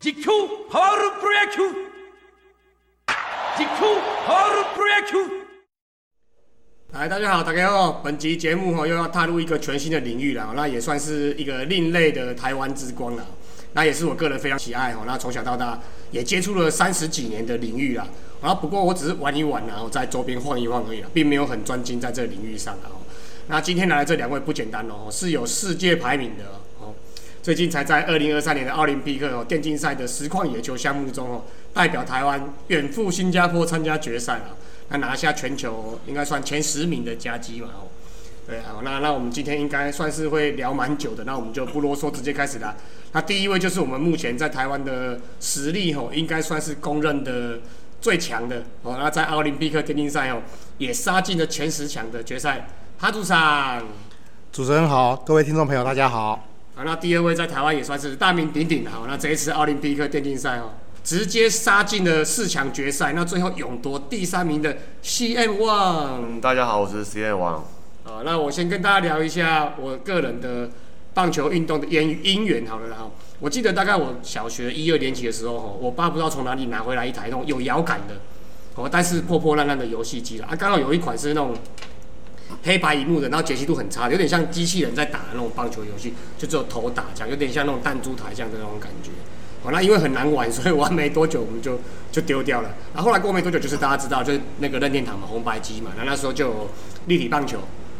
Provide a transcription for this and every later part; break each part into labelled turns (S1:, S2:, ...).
S1: 実況パワルプロ野球実況パワルプロ野球
S2: 来，大家好，大家好。本集节目哈又要踏入一个全新的领域了，那也算是一个另类的台湾之光了。那也是我个人非常喜爱哈，那从小到大也接触了三十几年的领域啦。然后不过我只是玩一玩，然后在周边晃一晃而已啦，并没有很专精在这个领域上啊。 那今天来的这两位不简单哦，是有世界排名的哦。最近才在二零二三年的奥林匹克哦电竞赛的实况野球项目中哦，代表台湾远赴新加坡参加决赛啊。那拿下全球应该算前十名的佳绩嘛哦。对啊，那那我们今天应该算是会聊蛮久的，那我们就不啰嗦，直接开始啦。那第一位就是我们目前在台湾的实力吼，应该算是公认的最强的哦。那在奥林匹克电竞赛哦，也杀进了前十强的决赛。哈主上，
S3: 主持人好，各位听众朋友大家好。
S2: 好，那第二位在台湾也算是大名鼎鼎的，好，那这一次奥林匹克电竞赛哦。直接杀进了四强决赛，那最后勇夺第三名的 CM One。
S4: 大家好，我是 CM One。
S2: 啊，那我先跟大家聊一下我个人的棒球运动的渊因缘，好了哈。我记得大概我小学一二年级的时候，哈，我爸不知道从哪里拿回来一台那种有摇杆的，哦，但是破破烂烂的游戏机了。啊，刚好有一款是那种黑白一幕的，然后解析度很差，有点像机器人在打的那种棒球游戏，就只有头打这样，有点像那种弹珠台这样的那种感觉。好，那因为很难玩，所以玩没多久我们就就丢掉了。然后后来过没多久，就是大家知道，就是那个任天堂嘛，红白机嘛。那那时候就有立体棒球，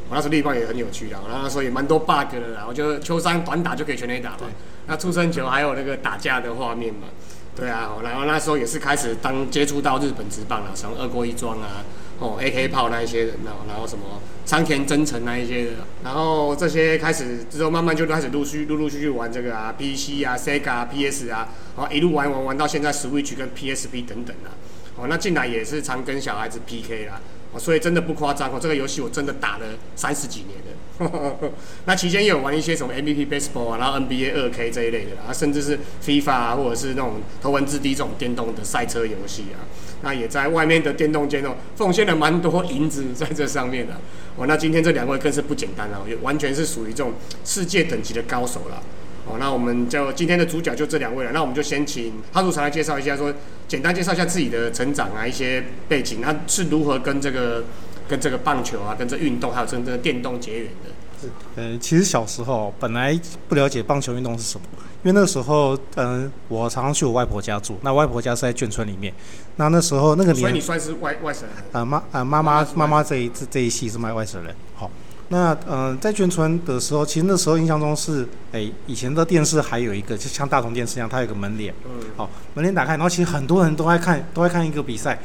S2: 我那时候立体棒也很有趣的。然后那时候也蛮多 bug 的，然后就秋山短打就可以全垒打嘛。那出生球还有那个打架的画面嘛。对啊，然后那时候也是开始当接触到日本职棒了，什么二锅一庄啊，哦 AK 炮那一些人哦，然后什么仓田真诚那一些的，然后这些开始之后慢慢就开始陆续陆陆续续玩这个啊 PC 啊 Sega 啊 PS 啊，然后一路玩玩玩到现在 Switch 跟 PSP 等等啊，哦那进来也是常跟小孩子 PK 啦，哦所以真的不夸张哦，这个游戏我真的打了三十几年的。那期间也有玩一些什么 MVP Baseball 啊，然后 NBA 二 K 这一类的啊，甚至是 FIFA 啊，或者是那种头文字 D 这种电动的赛车游戏啊。那也在外面的电动间哦，奉献了蛮多银子在这上面的。哦，那今天这两位更是不简单了，也完全是属于这种世界等级的高手了。哦，那我们就今天的主角就这两位了。那我们就先请哈主常来介绍一下，说简单介绍一下自己的成长啊，一些背景，那是如何跟这个。跟这个棒球啊，跟这运动还有真正的电动结缘的。
S3: 是，呃，其实小时候本来不了解棒球运动是什么，因为那个时候，嗯，我常常去我外婆家住，那外婆家是在眷村里面，那那时候那个年，
S2: 所以你算是外外省人。
S3: 啊妈啊妈妈妈妈这一这这一系是卖外省人。好，那嗯在眷村的时候，其实那时候印象中是，哎以前的电视还有一个就像大同电视一样，它有个门帘。嗯。好，门帘打开，然后其实很多人都爱看都爱看一个比赛，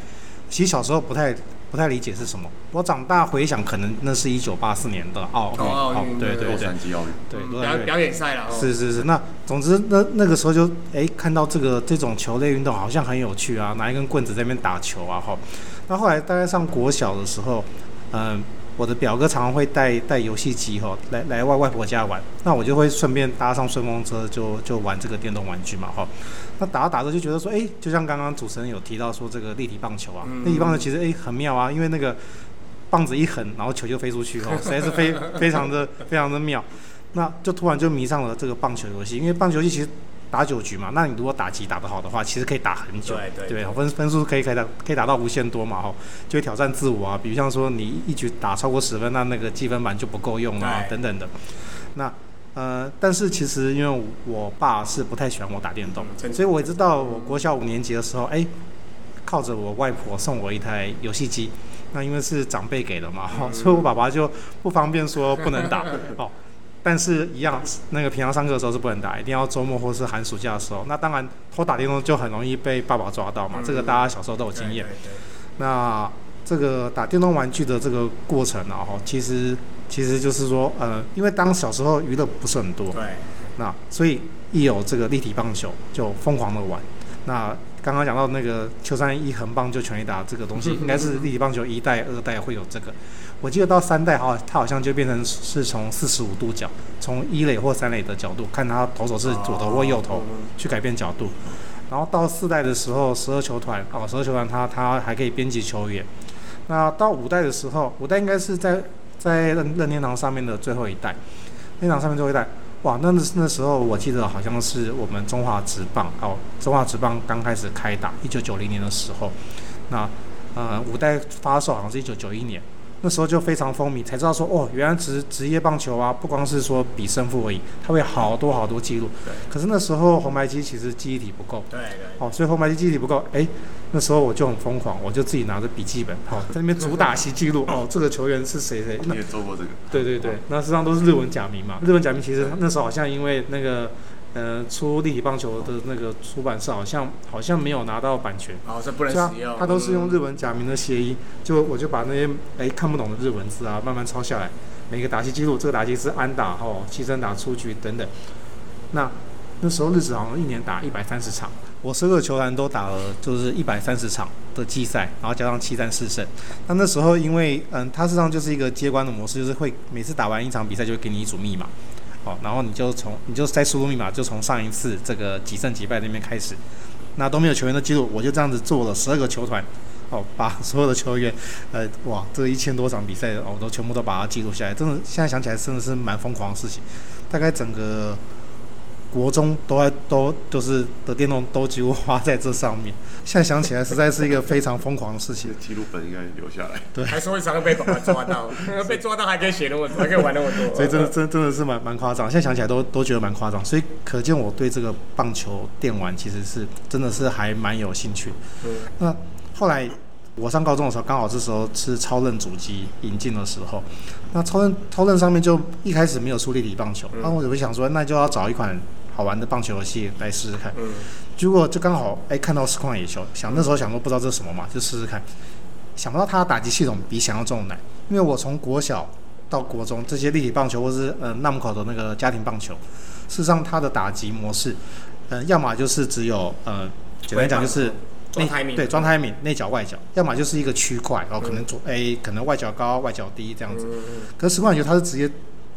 S3: 其实小时候不太。不太理解是什么。我长大回想，可能那是一九八四年的奥
S2: 奥
S3: 运，对对对，洛
S4: 杉矶奥运，
S3: 对
S2: 表表演赛了。
S3: 是是是，那总之那那个时候就哎看到这个这种球类运动好像很有趣啊，拿一根棍子在那边打球啊哈。那后来大概上国小的时候，嗯。我的表哥常常会带带游戏机哈来来外外婆家玩，那我就会顺便搭上顺风车就就玩这个电动玩具嘛哈。那打着打着就觉得说，哎，就像刚刚主持人有提到说这个立体棒球啊，立体棒球其实哎很妙啊，因为那个棒子一横，然后球就飞出去哦，实在是非非常的非常的妙。那就突然就迷上了这个棒球游戏，因为棒球游戏其实。打九局嘛，那你如果打击打得好的话，其实可以打很久，
S2: 对对，
S3: 分分数可以可以打可以打到无限多嘛，哈，就会挑战自我啊。比如像说你一局打超过十分，那那个积分板就不够用啊，等等的。那呃，但是其实因为我爸是不太喜欢我打电动，所以我知道我国小五年级的时候，哎，靠着我外婆送我一台游戏机，那因为是长辈给的嘛，哈，所以我爸爸就不方便说不能打，哦。但是，一样，那个平常上课的时候是不能打，一定要周末或是寒暑假的时候。那当然，偷打电动就很容易被爸爸抓到嘛。这个大家小时候都有经验。那这个打电动玩具的这个过程呢，哈，其实其实就是说，呃，因为当小时候娱乐不是很多，
S2: 对，
S3: 那所以一有这个立体棒球就疯狂的玩。那刚刚讲到那个秋山一横棒就全力打这个东西，应该是立体棒球一代、二代会有这个。我记得到三代哈，它好像就变成是从四十五度角，从一垒或三垒的角度看它投手是左投或右投，去改变角度。然后到四代的时候，十二球团哦，十二球团它它还可以编辑球员。那到五代的时候，五代应该是在在任任天堂上面的最后一代。天堂上面最后一代，哇，那那那时候我记得好像是我们中华职棒哦，中华职棒刚开始开打，一九九零年的时候，那呃五代发售好像是一九九一年。那时候就非常风靡，才知道说哦，原来职职业棒球啊，不光是说比胜负而已，它会好多好多记录。
S2: 对。
S3: 可是那时候红白机其实记忆体不够。
S2: 对对。
S3: 哦，所以红白机记忆体不够，哎，那时候我就很疯狂，我就自己拿着笔记本，好 在那边主打席记录。哦，这个球员是谁谁？
S4: 你也做过这个？
S3: 对对对，那实际上都是日文假名嘛。日文假名其实那时候好像因为那个。呃，出立体棒球的那个出版社好像好像没有拿到版权，
S2: 哦，这不能使用。
S3: 他都是用日文假名的协议，就我就把那些哎看不懂的日文字啊，慢慢抄下来。每个打击记录，这个打击是安打哦，牺牲打出局等等。那那时候日子好像一年打一百三十场，我所有球员都打了就是一百三十场的季赛，然后加上七战四胜。那那时候因为嗯，它实际上就是一个接关的模式，就是会每次打完一场比赛就会给你一组密码。好，然后你就从你就再输入密码，就从上一次这个几胜几败那边开始，那都没有球员的记录，我就这样子做了十二个球团，哦，把 所有的球员，呃，哇，这一千多场比赛，我都全部都把它记录下来，真的现在想起来真的是蛮疯狂的事情，大概整个。国中都在都都是的电动都几乎花在这上面，现在想起来实在是一个非常疯狂的事情。
S4: 记录本应该留下来，
S3: 对，
S2: 还是会常常被爸爸抓到，被抓到还可以写那么多，还可以玩那么多，
S3: 所以真的真真的是蛮蛮夸张。现在想起来都都觉得蛮夸张，所以可见我对这个棒球电玩其实是真的是还蛮有兴趣。嗯，那后来。我上高中的时候，刚好这时候是超任主机引进的时候，那超任超任上面就一开始没有出立体棒球，那我就想说，那就要找一款好玩的棒球游戏来试试看。结果就刚好哎看到实况野球，想那时候想说不知道这是什么嘛，就试试看。想不到它的打击系统比想象中难，因为我从国小到国中这些立体棒球或是呃那么口的那个家庭棒球，事实上它的打击模式，呃要么就是只有呃简单讲就是。
S2: 内
S3: 对装胎敏内角外角，要么就是一个区块，然后可能左 A 可能外角高外角低这样子。可是实况野球它是直接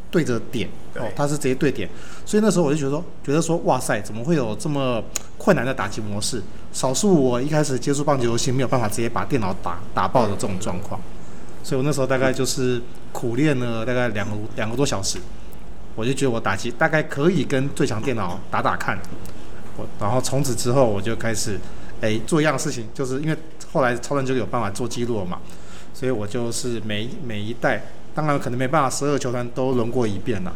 S3: 对着点，哦，它是直接对点，所以那时候我就觉得说，觉得说哇塞，怎么会有这么困难的打击模式？少数我一开始接触棒球游戏没有办法直接把电脑打打爆的这种状况，所以我那时候大概就是苦练了大概两个两个多小时，我就觉得我打击大概可以跟最强电脑打打看，我然后从此之后我就开始。哎，做一样的事情，就是因为后来超人就有办法做记录了嘛，所以我就是每每一代，当然可能没办法十二球团都轮过一遍了，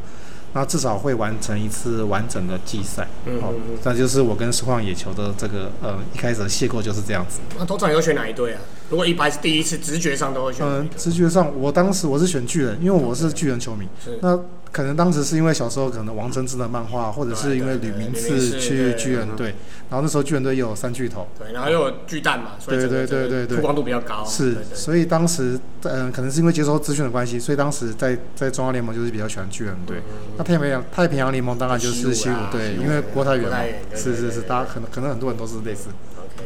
S3: 那至少会完成一次完整的季赛。嗯嗯嗯。那就是我跟实况野球的这个呃一开始的邂逅就是这样子。
S2: 那通常你会选哪一队啊？如果一般是第一次，直觉上都会选。嗯，
S3: 直觉上，我当时我是选巨人，因为我是巨人球迷。是。那。可能当时是因为小时候可能王贞治的漫画，或者是因为吕明次去巨人队，然后那时候巨人队又有三巨头，
S2: 对，然后又有巨蛋嘛，
S3: 对对对对对，
S2: 曝光度比较高，
S3: 是，所以当时嗯，可能是因为接收资讯的关系，所以当时在在中央联盟就是比较喜欢巨人队，那太平洋太平洋联盟当然就是西武队，因为郭泰源嘛，是是是，大家可能可能很多人都是类似。
S2: OK，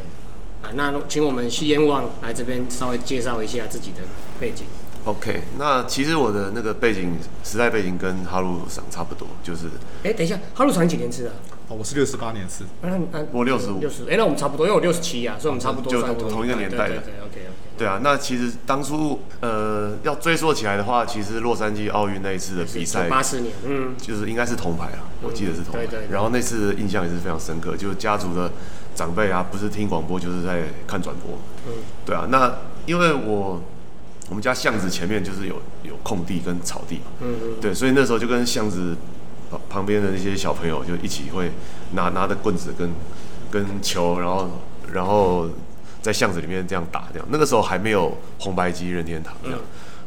S2: 啊，那请我们西烟望来这边稍微介绍一下自己的背景。
S4: OK，那其实我的那个背景时代背景跟哈鲁桑差不多，就是。
S2: 哎，等一下，哈鲁桑几年次的？
S3: 哦，我是六十八年次。
S2: 嗯
S4: 嗯，我六十五。
S2: 六十，哎，那我们差不多，因为我六十七啊，所以我们差不多。
S4: 就同一个年代的。
S2: 对对 OK OK。
S4: 对啊，那其实当初呃要追溯起来的话，其实洛杉矶奥运那一次的比赛，
S2: 八四年，嗯，
S4: 就是应该是铜牌啊，我记得是铜牌。
S2: 对对。
S4: 然后那次印象也是非常深刻，就是家族的长辈啊，不是听广播就是在看转播。嗯。对啊，那因为我。我们家巷子前面就是有有空地跟草地嘛，嗯嗯，对，所以那时候就跟巷子旁边的那些小朋友就一起会拿拿着棍子跟跟球，然后然后在巷子里面这样打这样。那个时候还没有红白机任天堂这样。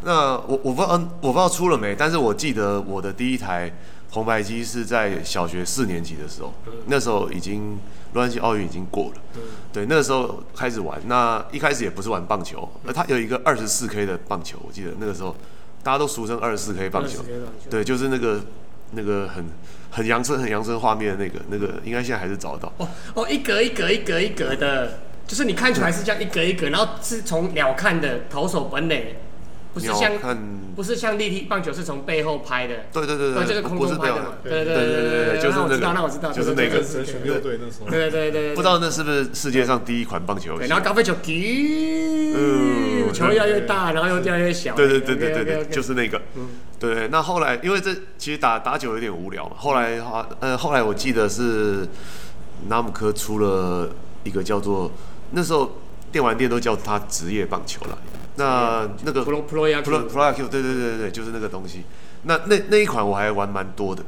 S4: 那我我不知道我不知道出了没，但是我记得我的第一台红白机是在小学四年级的时候，那时候已经。洛杉矶奥运已经过了，对，那个时候开始玩。那一开始也不是玩棒球，那它有一个二十四 K 的棒球，我记得那个时候大家都俗称二十四 K 棒球，对，就是那个那个很很阳春、很阳春画面的那个那个，应该现在还是找得到。
S2: 哦哦，一格一格一格一格的，就是你看出来是这样一格一格，然后是从鸟看的投手本垒。不是像不是像立体棒球是从背后拍的，
S4: 对对对
S2: 对，就是空中拍的嘛，对对对
S4: 对对，就是那个，
S2: 那我知道，
S4: 就是那个
S3: 选六队那时候，
S2: 对对对对，
S4: 不知道那是不是世界上第一款棒球游戏？
S2: 然后高飞球，嗯，
S4: 球，
S2: 球越来越大，然后又越来越小。
S4: 对对对对对对，就是那个。对对，那后来因为这其实打打久有点无聊嘛，后来话呃后来我记得是纳姆科出了一个叫做那时候电玩店都叫它职业棒球了，那那个
S2: Pro Pro 亚
S4: Pro Pro Q，对对对对对，就是那个东西。那那那一款我还玩蛮多的，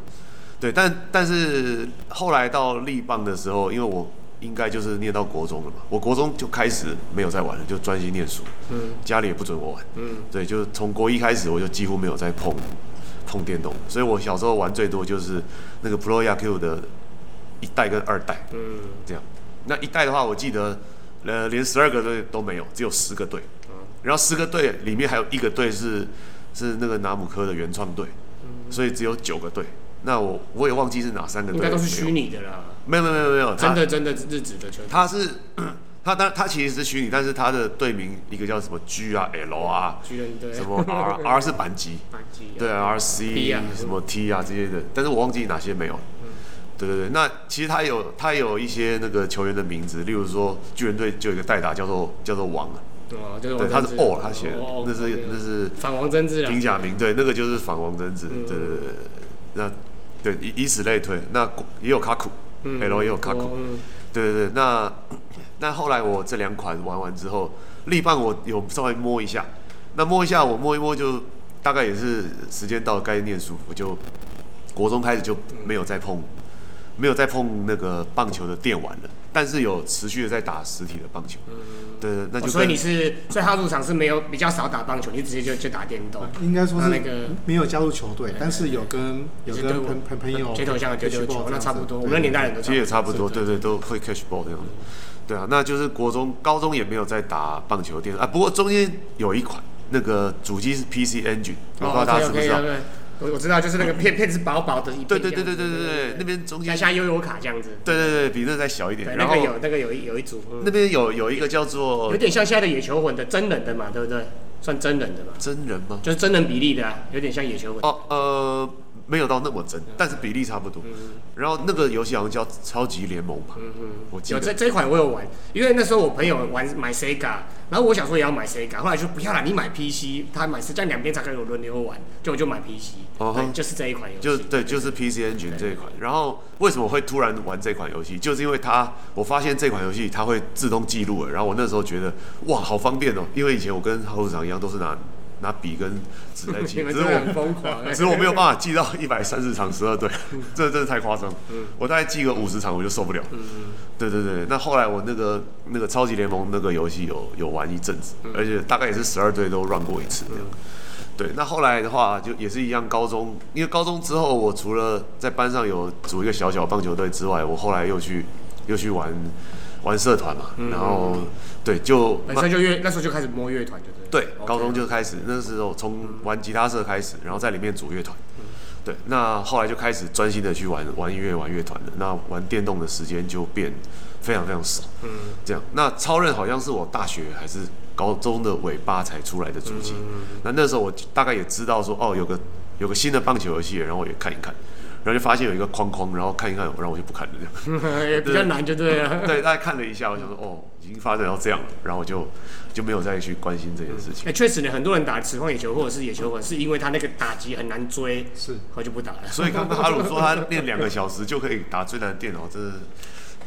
S4: 对，但但是后来到立棒的时候，因为我应该就是念到国中了嘛，我国中就开始没有再玩了，就专心念书，
S2: 嗯。
S4: 家里也不准我玩，
S2: 嗯，
S4: 对，就是从国一开始我就几乎没有再碰碰电动，所以我小时候玩最多就是那个 Pro Q 的一代跟二代，
S2: 嗯，
S4: 这样。那一代的话，我记得呃连十二个队都没有，只有十个队。然后十个队里面还有一个队是是那个拿姆科的原创队，所以只有九个队。那我我也忘记是哪三个队，
S2: 应该都是虚。拟的啦，
S4: 没有没有没有没有，
S2: 真的真的日子的球队。
S4: 他是 他当他其实是虚拟，但是他的队名一个叫什么 G 啊 L 啊什么 R R 是板级，
S2: 反击啊
S4: 对啊 R C
S2: 啊
S4: 什么 T 啊这些的，但是我忘记哪些没有。对对对，那其实他有他有一些那个球员的名字，例如说巨人队就有一个代打叫做叫做王啊，
S2: 哦，就是
S4: 对，他是哦他写的
S2: 哦，
S4: 那是那是
S2: 反王贞治啊，
S4: 平假名，对，那个就是反王贞治，
S2: 嗯。
S4: 对对对对，那对以以此类推，那也有卡库
S2: 嗯
S4: ，L 也有卡库，对对对，那那后来我这两款玩完之后，力棒我有稍微摸一下，那摸一下我摸一摸就大概也是时间到了该念书，我就国中开始就没有再碰，没有再碰那个棒球的电玩了，但是有持续的在打实体的棒球，对对，那就
S2: 哦所以你是，所以他入场是没有比较少打棒球，你直接就就打电动。
S3: 应该说是
S2: 那那个
S3: 没有加入球队，但是有跟有
S2: 对
S3: 跟朋朋朋友
S2: 街头巷的丢丢
S3: catch ball
S2: 球，那差不多。我
S3: 对
S2: 们那年代人都
S4: 其实也差不多，
S2: 对
S4: 对对，都会 catch ball 这样子。对啊，那就是国中、高中也没有在打棒球电啊。不过中间有一款那个主机是 PC Engine，我不知道大家知不知道。
S2: 哦我我知道，就是那个片 片是薄薄的一片
S4: 对对对对对对对，那边中间
S2: 像，像悠游卡这样子。
S4: 对对对，比那再小一点。然后
S2: 那个有那个有一有一组，嗯
S4: 那边有有一个叫做
S2: 有点像现在的野球魂的真人的嘛，对不对？算真人的嘛，
S4: 真人吗？
S2: 就是真人比例的啊，有点像野球魂。
S4: 哦呃，没有到那么真，但是比例差不多。然后那个游戏好像叫超级联盟吧，
S2: 嗯
S4: 我记得
S2: 有这这一款我有玩，因为那时候我朋友玩买 Sega，然后我想说也要买 Sega，后来就不要了，你买 PC，他买是这样两边才可以有轮流玩，就我就买 PC，
S4: 哦
S2: 对，就是这一款游戏，
S4: 就对，就是 PC Engine 这一款。然后为什么会突然玩这款游戏？就是因为它，我发现这款游戏它会自动记录了。然后我那时候觉得哇，好方便哦！因为以前我跟郝组长一样，都是拿拿笔跟纸在记，只是我
S2: 疯狂、欸，
S4: 只是我没有办法记到一百三十场十二队，这真的太夸张。我大概记个五十场我就受不了。对对对，那后来我那个那个超级联盟那个游戏有有玩一阵子，而且大概也是十二队都 run 过一次这样。对，那后来的话就也是一样，高中因为高中之后，我除了在班上有组一个小小棒球队之外，我后来又去又去玩玩社团嘛，然后对就
S2: 本身就乐那时候就开始摸乐团，就对。
S4: 对高中就开始，那时候从玩吉他社开始，然后在里面组乐团。对，那后来就开始专心的去玩玩音乐、玩乐团了。那玩电动的时间就变非常非常少。
S2: 嗯，
S4: 这样，那超任好像是我大学还是高中的尾巴才出来的主机。那那时候我大概也知道说，哦，有个有个新的棒球游戏，然后我也看一看，然后就发现有一个框框，然后看一看，然后我就不看了这样。
S2: 也比较难，就对了。
S4: 对，大家看了一下，我想说，哦，已经发展到这样了，然后我就就没有再去关心这件事情。
S2: 哎，确实呢，很多人打持控野球或者是野球粉，是因为他那个打击很难追，
S3: 是
S2: 后就不打了。
S4: 所以刚刚阿鲁说他练两个小时就可以打最难的电脑，这是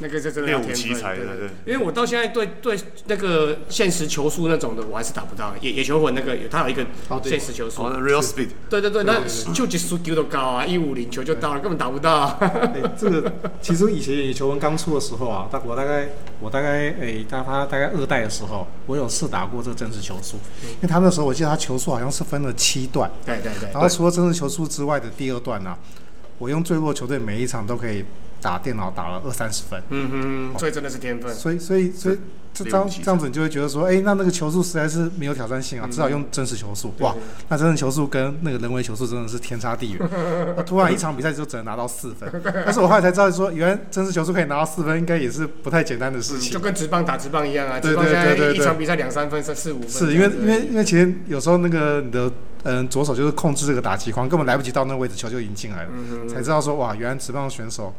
S2: 那个是真的要
S4: 练武
S2: 天分
S4: 奇才，
S2: 对
S4: 对对。
S2: 因为我到现在对对那个现实球速那种的，我还是打不到。野野球魂那个有，它有一个
S3: 哦对。
S2: 现实球速。
S4: Real Speed，
S2: 对对对，那就级速丢都高啊，一五零球就到了，根本打不到。
S3: 哎，这个其实以前野球魂刚出的时候啊，大我大概我大概诶，大他大概二代的时候，我有试打过这个真实球速，因为他那时候我记得他球速好像是分了七段，
S2: 对对对
S3: 然后除了真实球速之外的第二段呢、啊，我用最弱球队每一场都可以打电脑打了二三十分，
S2: 嗯哼，所以真的是天分。
S3: 所以所以所以这这样
S4: 练武奇才
S3: 这样子你就会觉得说，哎，那那个球速实在是没有挑战性啊，至少用真实球速，哇，那真实球速跟那个人为球速真的是天差地远。那突然一场比赛就只能拿到四分，但是我后来才知道说，原来真实球速可以拿到四分，应该也是不太简单的事情。
S2: 就。跟直棒打直棒一样啊，
S3: 对
S2: 职棒现在
S3: 对对。对
S2: 一场比赛两三分、三四五分
S3: 是因为因为因为其实有时候那个你的嗯左手就是控制这个打击框，根本来不及到那个位置，球就已经进来了，
S2: 嗯
S3: 才知道说哇，原来直棒选手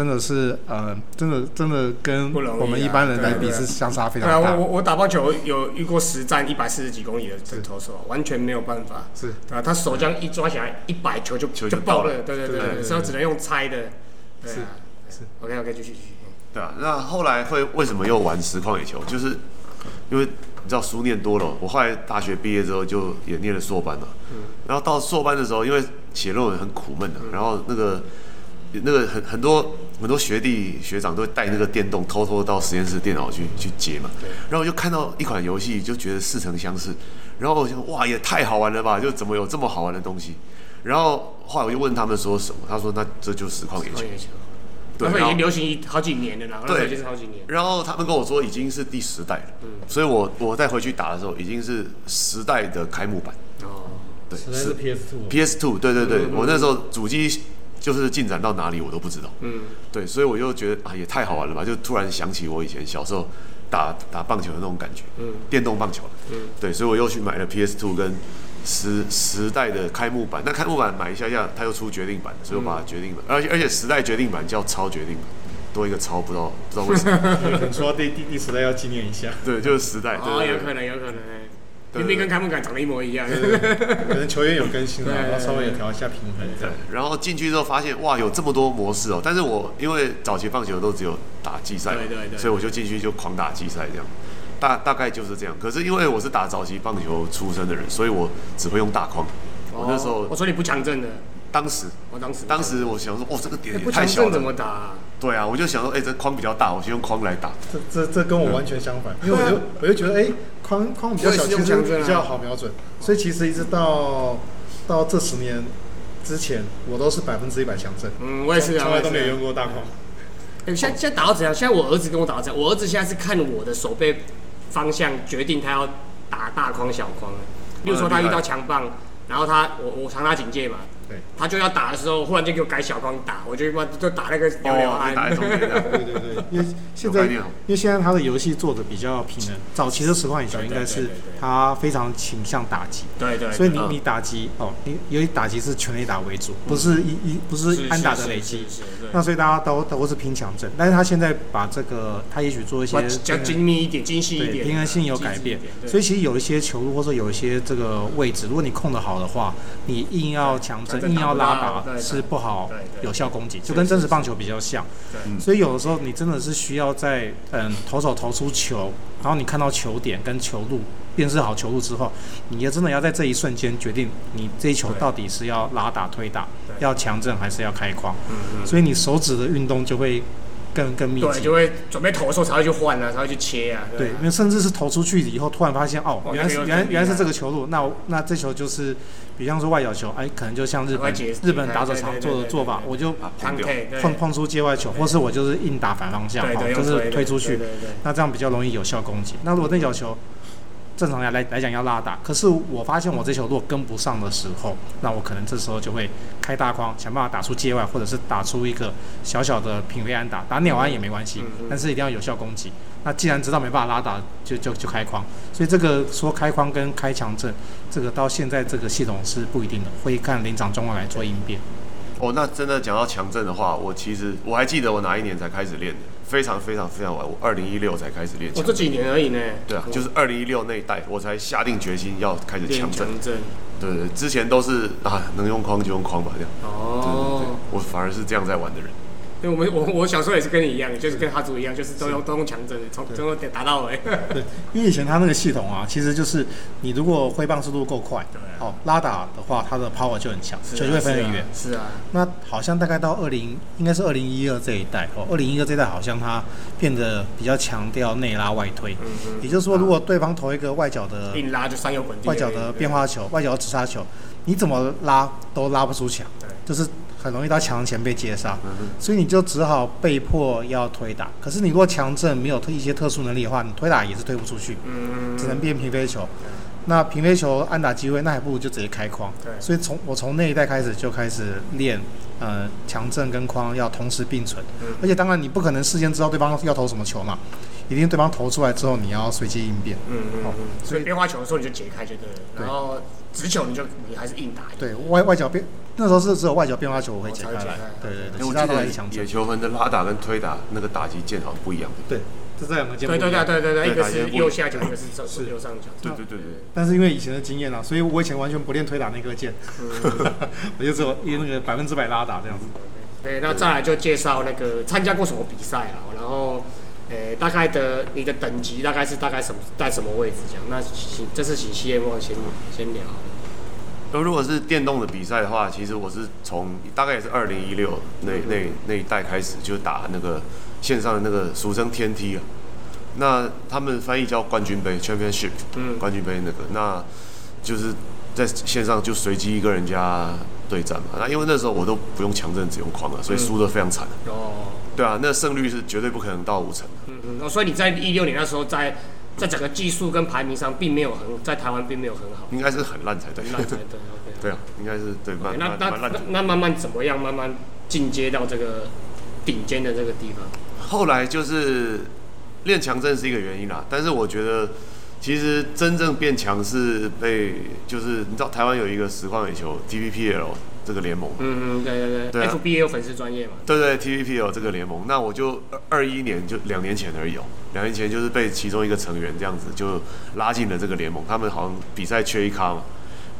S3: 真真的是呃，真的真的跟我们一般人来比是相差非常大。
S2: 我我我打棒球有遇过实战一百四十几公里的这投手，完全没有办法。
S3: 是
S2: 啊，他手这样一抓起来，一百球就
S4: 球就
S2: 爆了。对对对所以只能用猜的。对啊，
S3: 是是
S2: OK OK，继续继续。
S4: 对啊，那后来会为什么又玩实况野球？就是因为你知道书念多了，我后来大学毕业之后就也念了硕班嘛。然后到硕班的时候，因为写论文很苦闷的，然后那个那个很很多很多学弟学长都会带那个电动偷偷到实验室电脑去去接嘛。然后我就看到一款游戏，就觉得似曾相识。然后我想，哇，也太好玩了吧！就怎么有这么好玩的东西？然后后来我就问他们说什么，他说那这就实况野球对然后
S2: 那时候已经流行好几年了啦，那时候
S4: 对
S2: 已经是好几年。
S4: 然后他们跟我说已经是第十代了，所以我我再回去打的时候已经是十代的开幕版，
S2: 哦，
S4: 对，
S3: 是 PS
S4: Two，PS Two，对对对，我那时候主机就是进展到哪里我都不知道，
S2: 嗯，
S4: 对，所以我就觉得啊也太好玩了吧，就突然想起我以前小时候打打棒球的那种感觉，
S2: 嗯，
S4: 电动棒球，
S2: 嗯，
S4: 对，所以我又去买了 PS Two 跟时时代的开幕版，那开幕版买一下下，它又出决定版，所以我把它决定版，而且而且时代决定版叫超决定版，多一个超，不知道不知道为什么，
S3: 可 能 说第第第时代要纪念一下，
S4: 对，就是时代，对
S2: 哦，
S4: 对。对
S2: 有可能，有可能，明明跟开幕感长得一模一样。
S3: 可能球员有更新了，
S2: 对
S3: 然后稍微有调一下平衡这
S4: 对
S3: 样。，
S4: 然后进去之后发现哇，有这么多模式哦。但是我因为早期棒球都只有打季赛嘛，
S2: 对对对
S4: 所以我就进去就狂打季赛这样，大大概就是这样。可是因为我是打早期棒球出身的人，所以我只会用大框。我那时候
S2: 哦我说你不强震的，
S4: 当时
S2: 我当时
S4: 当时我想说，哦，这个点也
S2: 哎不
S4: 太小
S2: 强正怎么。打啊？
S4: 对啊，我就想说，哎，这框比较大，我先用框来打。
S3: 这这这跟我完全相反，因为我就我就觉得哎，框框比较小，其实比较好瞄准，所以其实一直到到这十年之前，我都是百分之一百强震，
S2: 嗯，我也是啊，
S3: 从来都没用过大框。
S2: 哎，现在现在打到怎样？现在我儿子跟我打到这样，我儿子现在是看我的手背方向决定他要打大框小框。比如说他遇到强棒，然后他我我常打警戒嘛，
S3: 对，
S2: 他就要打的时候，忽然间给我改小框打，我就他妈就打那个
S3: 对对对，因为现在因为现在他的游戏做的比较平衡，早期的实况野球应该是他非常倾向打击，
S2: 对对，
S4: 嗯
S3: 所以你你打击哦，你尤其打击是全垒打为主，不是一一不是安打的累积。那所以大家都都是拼强阵，但是他现在把这个他也许做一些
S2: 哇比较精密一点、精细一点，
S3: 平衡性有改变，所
S2: 以
S3: 以其实有一些球路或者有一些这个位置，如果你控得好的话，你硬要强
S2: 对。
S3: 阵、硬要拉
S2: 打
S3: 是不好有效攻击，就跟真实棒球比较像。
S2: 对
S3: 所以有的时候你真的是需要在嗯投手投出球，然后你看到球点跟球路辨识好球路之后，你也真的要在这一瞬间决定你这一球到底是要拉打推打，要强震还是要开框，所以你手指的运动就会更更密
S2: 对，
S3: 集
S2: 就。会准备投的时候才会去换啊，才会去切啊。
S3: 对，
S2: 啊
S3: 因为甚至是投出去以后，突然发现哦，
S2: 哦
S3: 原来原来原来是这个球路，那那这球就是，比方说外角球，哎，可能就像日本日本打者
S2: 对对对
S3: 常做的做法我就
S4: 啊，碰
S3: 碰碰出界外球，或是我就是硬打反方向，就是推出去那这样比较容易有效攻击。那如果内角球正常来来来讲要拉打，可是我发现我这球如果跟不上的时候，那我可能这时候就会开大框，想办法打出界外，或者是打出一个小小的平飞安打，打鸟安也没关系但是一定要有效攻击。那既然知道没办法拉打，就就就开框。所以这个说开框跟开强阵，这个到现在这个系统是不一定的，会看临场状况来做应变。
S4: 哦，那真的讲到强阵的话，我其实我还记得我哪一年才开始练的，非常非常非常晚，我二零一六才开始练。
S2: 我这几年而已呢。
S4: 对啊，就是二零一六那一代，我才下定决心要开始
S2: 练
S4: 强震。
S2: 强。
S4: 对对，之前都是啊，能用框就用框吧，这样。对对对
S2: 哦，，
S4: 我反而是这样在玩的人。
S2: 对，我们我我小时候也是跟你一样，就是跟哈祖一样，就是都用都用强阵的，从从头打到尾。
S3: 对，因为以前他那个系统啊，其实就是你如果挥棒速度够快，
S2: 对啊
S3: 哦，拉打的话，它的 power 就很强，球就会飞很远。
S2: 是啊，
S3: 那好像大概到二零，应该是二零一二这一代哦，二零一二这一代好像它变得比较强调内拉外推，
S2: 嗯嗯，
S3: 也就是说，如果对方投一个外角的
S2: 硬拉就三。
S3: 外角的变化球、外角的直杀球，你怎么拉都拉不出墙
S2: 对，
S3: 就是很容易到墙前被接杀。
S4: 嗯，
S3: 所以你就只好被迫要推打。可是你如果强震没有特一些特殊能力的话，你推打也是推不出去，
S2: 嗯，
S3: 只能变平飞球。那平飞球安打机会，那还不如就直接开框。
S2: 对
S3: 所以从我从那一代开始就开始练，呃，强震跟框要同时并存。
S2: 嗯
S3: 而且当然你不可能事先知道对方要投什么球嘛，一定对方投出来之后，你要随机应变。
S2: 嗯嗯
S3: 哦
S2: 嗯，
S3: 所以
S2: 所以变化球的时候你就解开就对了，然后直球你就你还是硬打。
S3: 对外外角变，那时候是只有外角变化球我会
S2: 哦
S3: 解开来对对对，其他都还是球
S4: 野。球门的拉打跟推打那个打击键好像不一样。
S3: 对，这这两个键不
S2: 对对对对对对，一个是右下角，一个是右
S3: 是
S2: 右上角。
S4: 对对对对，
S3: 但是因为以前的经验啊，所以我以前完全不练推打那个键，
S2: 嗯
S3: 我就只有一那个百分之百拉打这样子。
S2: 对，那再来就介绍那个参加过什么比赛啊，然后，呃，大概的你的等级大概是大概什么在什么位置这样？那请这次请 CMO 先先聊。
S4: 那如果是电动的比赛的话，其实我是从大概也是二零一六那那那一代开始就打那个线上的那个俗称天梯啊。那他们翻译叫冠军杯 （Championship），
S2: 嗯
S4: 冠军杯那个，那就是在线上就随机跟人家对战嘛。那因为那时候我都不用强阵，只用框啊，所以输得非常惨。
S2: 哦，
S4: 对啊，那胜率是绝对不可能到五成的。
S2: 嗯嗯，哦，所以你在一六年那时候在在整个技术跟排名上并没有很在台湾并没有很好，
S4: 应该是很烂才对。
S2: 很烂才对。
S4: 啊，应该是对慢
S2: 那那那慢慢怎么样？慢慢进阶到这个顶尖的这个地方。
S4: 后来就是练强阵是一个原因啦，但是我觉得其实真正变强是被就是你知道台湾有一个实况野球 TVPL 这个联盟，
S2: 嗯嗯，对对对
S4: 对啊
S2: FB 也有粉丝专业嘛。
S4: 对对，TVP 有这个联盟，那我就二一年就两年前而已哦，两年前就是被其中一个成员这样子就拉进了这个联盟，他们好像比赛缺一咖嘛。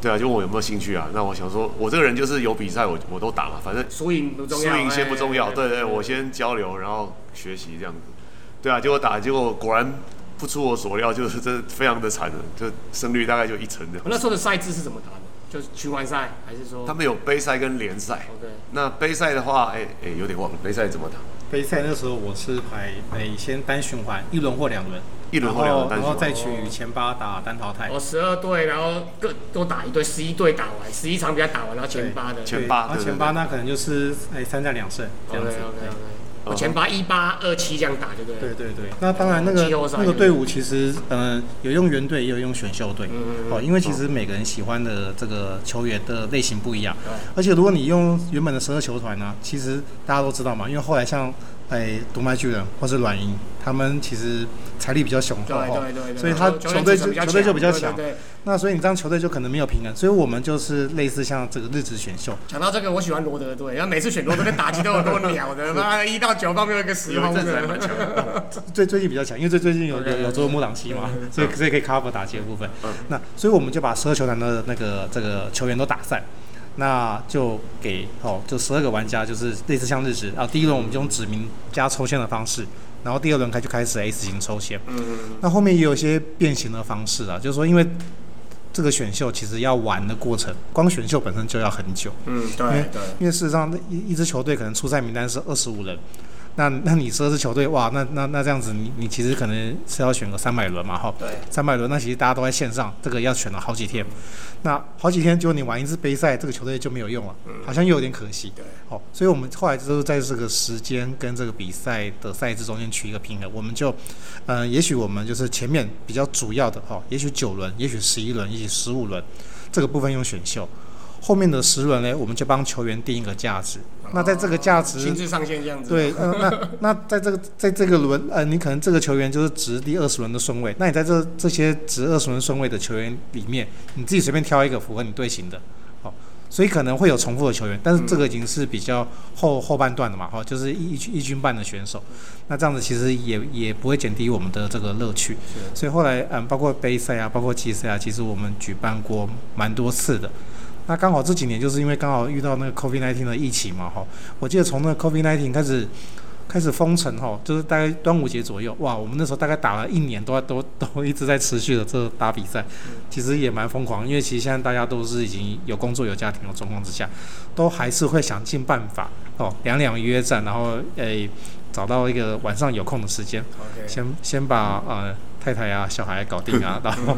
S4: 对啊，就问我有没有兴趣啊？那我想说，我这个人就是有比赛我我都打嘛，反正
S2: 输赢不重要，
S4: 输赢先不重要，
S2: 哎
S4: 对对，我先交流，然后学习这样子。对啊，结果打，结果果然不出我所料，就是真的非常的惨的，就胜率大概就一成这样。
S2: 那时候的赛制是怎么打的？就是循环赛还是说？
S4: 他们有杯赛跟联赛
S2: ，OK，
S4: 那杯赛的话，哎哎，有点忘了杯赛怎么打，
S3: 杯赛那时候我是排诶先单循环一轮或两轮，
S4: 一轮或两轮单
S3: 然后然后再。取前八打单淘汰。
S2: 哦，十二队，然后各都打一队，十一队打完，十一场比赛打完，然后前八的。
S4: 前
S3: 对然后
S4: 八对对对
S3: 前八那可能就是哎三战两胜这样
S2: OK
S3: 子。
S2: OK，
S4: 嗯
S2: 我前八一八二七这样打，对不对？
S3: 对对。对，那当然那个那个队伍其实嗯、呃有用原队也有用选秀队
S2: 嗯
S3: 哦，因为其实每个人喜欢的这个球员的类型不一样，
S2: 对。
S3: 而且如果你用原本的十二球团呢，其实大家都知道嘛，因为后来像哎独麦巨人或是软银，他们其实财力比较雄厚
S2: 对
S3: 哦
S2: 对对对，
S3: 所以他球队就球队就比较强那所以你这样球队就可能没有平衡，所以我们就是类似像这个日职选秀，
S2: 讲到这个，我喜欢罗德队，然后每次选罗德跟打击都有多鸟的，妈的，一到九方面有一个十轰的。
S3: 最最近比较强，因为最最近有有有做木朗期嘛，所以所以可以 cover 打击的部分
S4: 嗯。
S3: 那所以我们就把十二球团的那个这个球员都打散，那就给哦，就十二个玩家，就是类似像日职啊，第一轮我们就用指名加抽签的方式，然后第二轮开就开始 S 型抽签。
S2: 嗯，
S3: 那后面也有一些变形的方式啊，就是说因为这个选秀其实要玩的过程，光选秀本身就要很久。
S2: 嗯，对对，
S3: 因为事实上，一一支球队可能出赛名单是二十五人，那那你十二支球队，哇，那那那这样子你，你其实可能是要选个三百轮嘛，哈，
S2: 对，
S3: 三百轮，那其实大家都在线上，这个要选了好几天，那好几天结果你玩一次杯赛，这个球队就没有用了，好像又有点可惜。
S2: 对，
S3: 哦，所以我们后来就是在这个时间跟这个比赛的赛制中间取一个平衡，我们就，呃，也许我们就是前面比较主要的哦，也许九轮，也许十一轮，也许十五轮，这个部分用选秀，后面的十轮呢，我们就帮球员定一个价值。那在这个价值，
S2: 薪资上限这样子。
S3: 对，呃，那 那在这个在这个轮，呃，你可能这个球员就是值第二十轮的顺位，那你在这这些值二十轮顺位的球员里面，你自己随便挑一个符合你队形的，好、所以可能会有重复的球员，但是这个已经是比较后后半段的嘛，哈、就是一一军一军半的选手，那这样子其实也也不会减低我们的这个乐趣，所以后来嗯，包括杯赛啊，包括季赛啊，其实我们举办过蛮多次的。那刚好这几年就是因为刚好遇到那个 COVID-19 的疫情嘛，哈，我记得从那个 COVID-19 开始开始封城哈，就是大概端午节左右，哇，我们那时候大概打了一年，都在都都一直在持续的这打比赛，其实也蛮疯狂，因为其实现在大家都是已经有工作有家庭的状况之下，都还是会想尽办法哦，两两约战，然后诶、找到一个晚上有空的时间先先把呃太太啊、小孩搞定啊，然后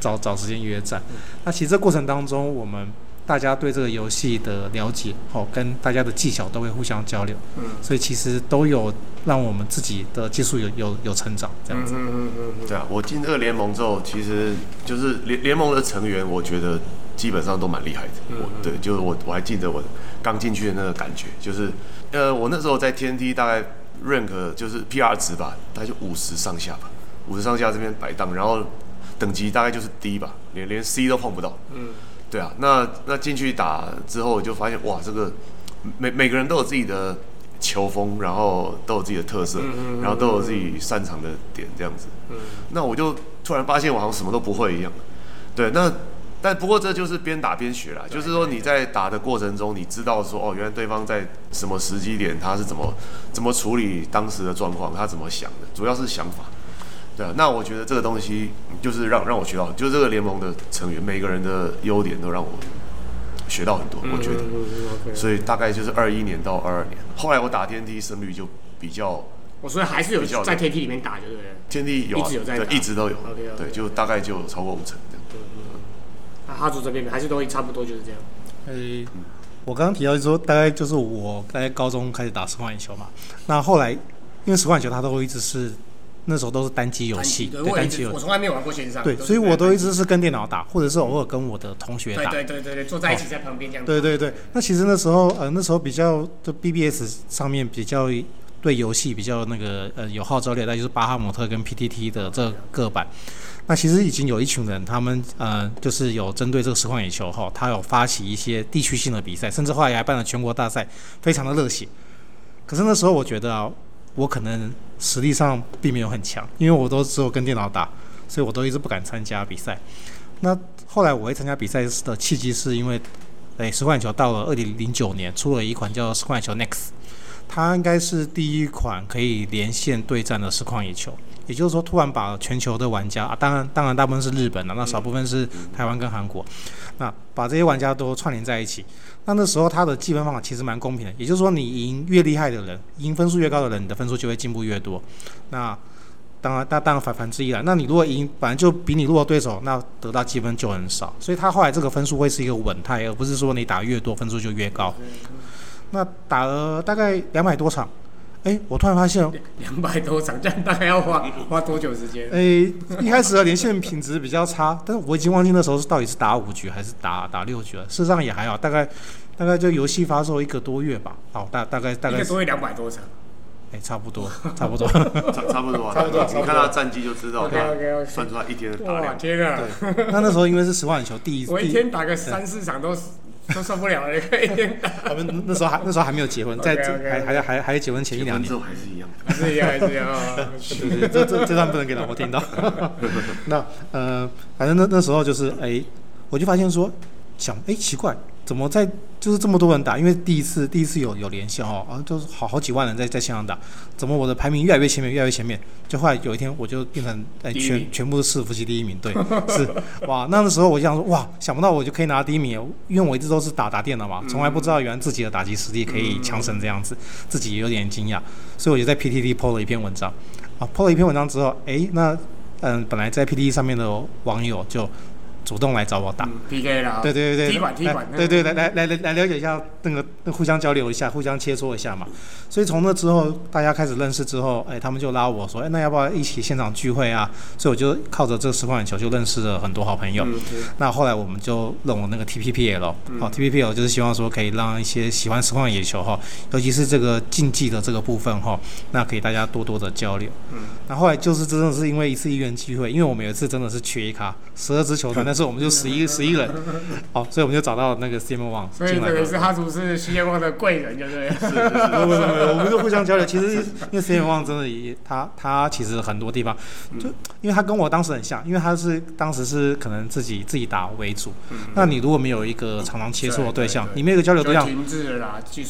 S3: 找找时间约战。那其实这过程当中，我们大家对这个游戏的了解，哦，跟大家的技巧都会互相交流，
S2: 嗯
S3: 所以其实都有让我们自己的技术有有有成长这样子。
S2: 嗯嗯嗯嗯
S4: 对啊，我进这个联盟之后，其实就是联联盟的成员，我觉得基本上都蛮厉害的。
S2: 嗯
S4: 我对，就是我我还记得我刚进去的那个感觉，就是呃，我那时候在天梯大概 rank 就是 PR 值吧，大概就五十上下吧，五十上下这边摆荡，然后等级大概就是 D 吧，连连 C 都碰不到。嗯，对啊，那那进去打之后就发现哇，这个每每个人都有自己的球风，然后都有自己的特色，然后都有自己擅长的点这样子。嗯，那我就突然发现我好像什么都不会一样。对，那。但不过这就是边打边学啦，就是说你在打的过程中，你知道说哦，原来对方在什么时机点他是怎么怎么处理当时的状况，他怎么想的，主要是想法。对啊，那我觉得这个东西就是让让我学到，就是这个联盟的成员每个人的优点都让我学到很多，我觉得。所以大概就是二一年到二二年，后来我打天梯胜率就比较，
S2: 我所以还是有在天梯里面打，对不对？
S4: 天梯有
S2: 一直有在，
S4: 一直都有，对，就大概就超过五成这样。
S2: 哈族这边还是都差不多就是这样。
S3: 诶，我刚刚提到就说，大概就是我在高中开始打实况野球嘛。那后来，因为实况野球它都一直是那时候都是单机游戏，
S2: 对单机游戏，我从来没有玩过线上。
S3: 对，所以我都一直是跟电脑打，或者是偶尔跟我的同学打。
S2: 对对对对，坐在一起在旁边这样。
S3: 对对对，那其实那时候呃那时候比较就 BBS 上面比较对游戏比较那个呃有号召力，那就是巴哈姆特跟 PTT 的这个版。那其实已经有一群人，他们呃，就是有针对这个实况野球哈，他有发起一些地区性的比赛，甚至后来还办了全国大赛，非常的热血。可是那时候我觉得啊，我可能实力上并没有很强，因为我都只有跟电脑打，所以我都一直不敢参加比赛。那后来我会参加比赛的契机是因为，哎，实况球到了二零零九年出了一款叫实况球 Next，它应该是第一款可以连线对战的实况野球。也就是说，突然把全球的玩家啊，当然，当然大部分是日本的，那少部分是台湾跟韩国，那把这些玩家都串联在一起。那那时候它的计分方法其实蛮公平的，也就是说，你赢越厉害的人，赢分数越高的人，你的分数就会进步越多。那当然，那当然反反之亦然。那你如果赢，本来就比你弱的对手，那得到积分就很少。所以他后来这个分数会是一个稳态，而不是说你打越多分数就越高。那打了大概两百多场。哎，我突然发现，
S2: 两百多场，这样大概要花花多久时间？
S3: 哎，一开始的连线品质比较差，但是我已经忘记那时候是到底是打五局还是打打六局了。事实上也还好，大概大概就游戏发售一个多月吧。好，大大概大概
S2: 一个多月两百多场。
S3: 哎，差不多，差不多，
S4: 差 差不多，
S2: 差不多。
S4: 你看他战绩就知道，算出来一天的打量。
S2: 天啊！
S3: 那那时候因为是十万球，第一，
S2: 我一天打个三四场都都受不了了，可以。
S3: 我们那时候还那时候还没有结婚，在还还还还结婚前一两年，
S4: 之后还是一样，
S2: 还是一样，还是一样。
S3: 对对，这这这段不能给老婆听到。那呃，反正那那时候就是哎，我就发现说，想哎奇怪。怎么在就是这么多人打？因为第一次第一次有有连线哦，啊，就是好好几万人在在线上打。怎么我的排名越来越前面，越来越前面？就后来有一天我就变成哎全全部都是服器第一名，对，是哇。那个时候我就想说哇，想不到我就可以拿第一名，因为我一直都是打打电脑嘛，从来不知道原来自己的打击实力可以强成这样子，自己也有点惊讶。所以我就在 PTT PO 了一篇文章，啊，PO 了一篇文章之后，哎，那嗯，本来在 PTT 上面的网友就。主动来找我打
S2: PK 了，
S3: 对对对对，
S2: 踢馆踢馆，
S3: 对对来来来来来了解一下那个互相交流一下，互相切磋一下嘛。所以从那之后，大家开始认识之后，哎，他们就拉我说，哎，那要不要一起现场聚会啊？所以我就靠着这个实况球就认识了很多好朋友。那后来我们就弄了那个 TPPL，好 TPPL 就是希望说可以让一些喜欢实况野球哈，尤其是这个竞技的这个部分哈，那可以大家多多的交流。嗯，那后来就是真的是因为一次一元机会，因为我们有一次真的是缺一卡，十二支球队。但 是我们就十一十一人，好，所以我们就找到那个 CM One
S2: 所以这个是哈族是 CM One 的贵人，对不对？
S3: 是是是，没有没有，我们就互相交流。其实因为 CM One 真的也，他他其实很多地方，就因为他跟我当时很像，因为他是当时是可能自己自己打为主。那你如果没有一个常常切磋的对象，你没有一个交流对象，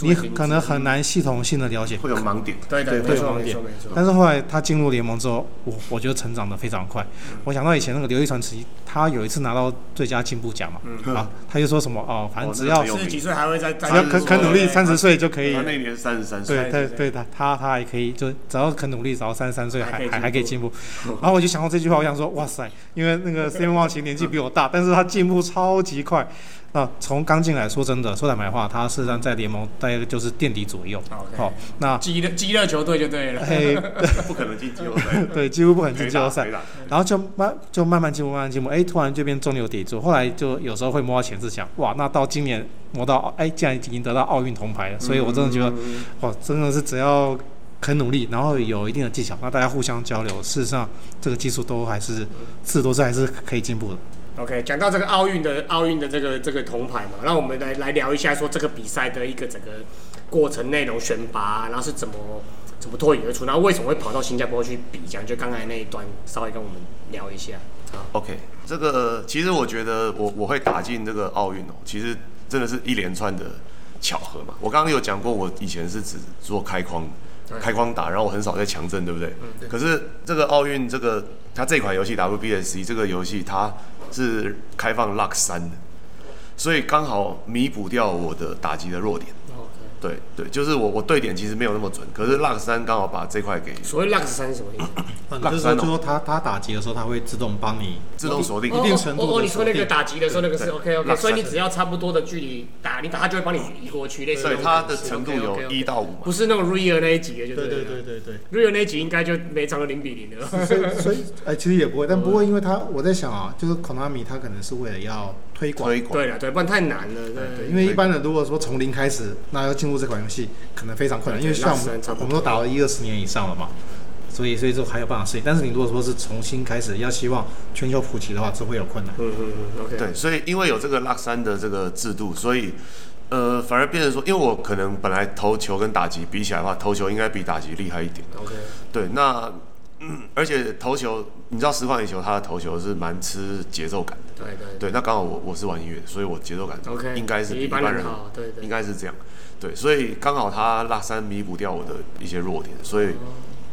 S3: 你可能很难系统性的了解，
S4: 会有盲点。
S2: 对对
S3: 会有，盲点。但是后来他进入联盟之后，我我觉得成长的非常快。我想到以前那个刘一传奇，他有一次拿到。最佳进步奖嘛，啊，他就说什么哦，反正只要
S2: 四十几岁还会再，只
S3: 要肯肯努力，三十岁就可以。
S4: 他那年三十三岁，
S3: 对对对，他他他还可以，就只要肯努力，只要三十三岁还还还可以进步。然后我就想到这句话，我想说，哇塞，因为那个 CM 其实年纪比我大，但是他进步超级快。那从刚进来说真的，说坦白话，他事实上在联盟大概就是垫底左右。
S2: 好，那激热激热球队就对了。
S3: 嘿，
S4: 不可能进季后赛。
S3: 对，几乎不可能进季后赛。然后就慢就慢慢进步，慢慢进步。哎，突然就变中流砥柱。后来就有时候会摸到前四强。哇，那到今年摸到，哎，竟然已经得到奥运铜牌了。所以我真的觉得，哇，真的是只要肯努力，然后有一定的技巧，那大家互相交流，事实上这个技术都还是自都是还是可以进步的。
S2: OK，讲到这个奥运的奥运的这个这个铜牌嘛，那我们来来聊一下说这个比赛的一个整个过程内容选拔，然后是怎么怎么脱颖而出，然后为什么会跑到新加坡去比，这样就刚才那一段稍微跟我们聊一下。
S4: OK，这个其实我觉得我我会打进这个奥运哦，其实真的是一连串的巧合嘛。我刚刚有讲过，我以前是只做开框，开框打，然后我很少在强震，对不对？
S2: 对
S4: 可是这个奥运这个它这款游戏 WBSC 这个游戏它是开放 Luck 三的，所以刚好弥补掉我的打击的弱点。对对，就是我我对点其实没有那么准，可是 Luck 三刚好把这块给
S2: 所谓 Lux 三是什么意思？
S3: 嗯，
S4: 浪山哦
S3: 就是说，就说他他打击的时候，他会自动帮你
S4: 自动锁定。
S3: 一定程度的
S2: 哦你说那个打击的时候，那个是 OK OK，所以你只要差不多的距离打，你打它就会帮你移过去，类似
S4: 对
S2: 那种
S4: 它的程度有一到五嘛
S2: 不，是那种 Real 那一集的，就
S3: 对对
S2: 对
S3: 对对对。
S2: ，Real 那一集应该就每场都零比零的。
S3: 所以所以呃，其实也不会，但不过因为他我在想啊，就是 Konami 他可能是为了要推广，
S4: 推广
S2: 对了，对，不然太难了，
S3: 对，
S2: 对
S3: 因为一般人如果说从零开始，那要进入这款游戏可能非常困难，因为像我们我们都打了一二十年以上了嘛，所以所以就还有办法适应。但是你如果说是重新开始，要希望全球普及的话，这会有困难。
S2: 嗯嗯嗯，OK，
S4: 对，所以因为有这个 Luck 三的这个制度，所以呃，反而变成说，因为我可能本来投球跟打击比起来的话，投球应该比打击厉害一点。
S2: OK，
S4: 对，那嗯，而且投球，你知道实况野球他的投球是蛮吃节奏感的。
S2: 对对
S4: 对，那刚好我我是玩音乐的，所以我节奏感
S2: OK，
S4: 应该是比
S2: 比一般
S4: 人
S2: 人好，对对
S4: 应该是这样。对，所以刚好他拉三弥补掉我的一些弱点，所以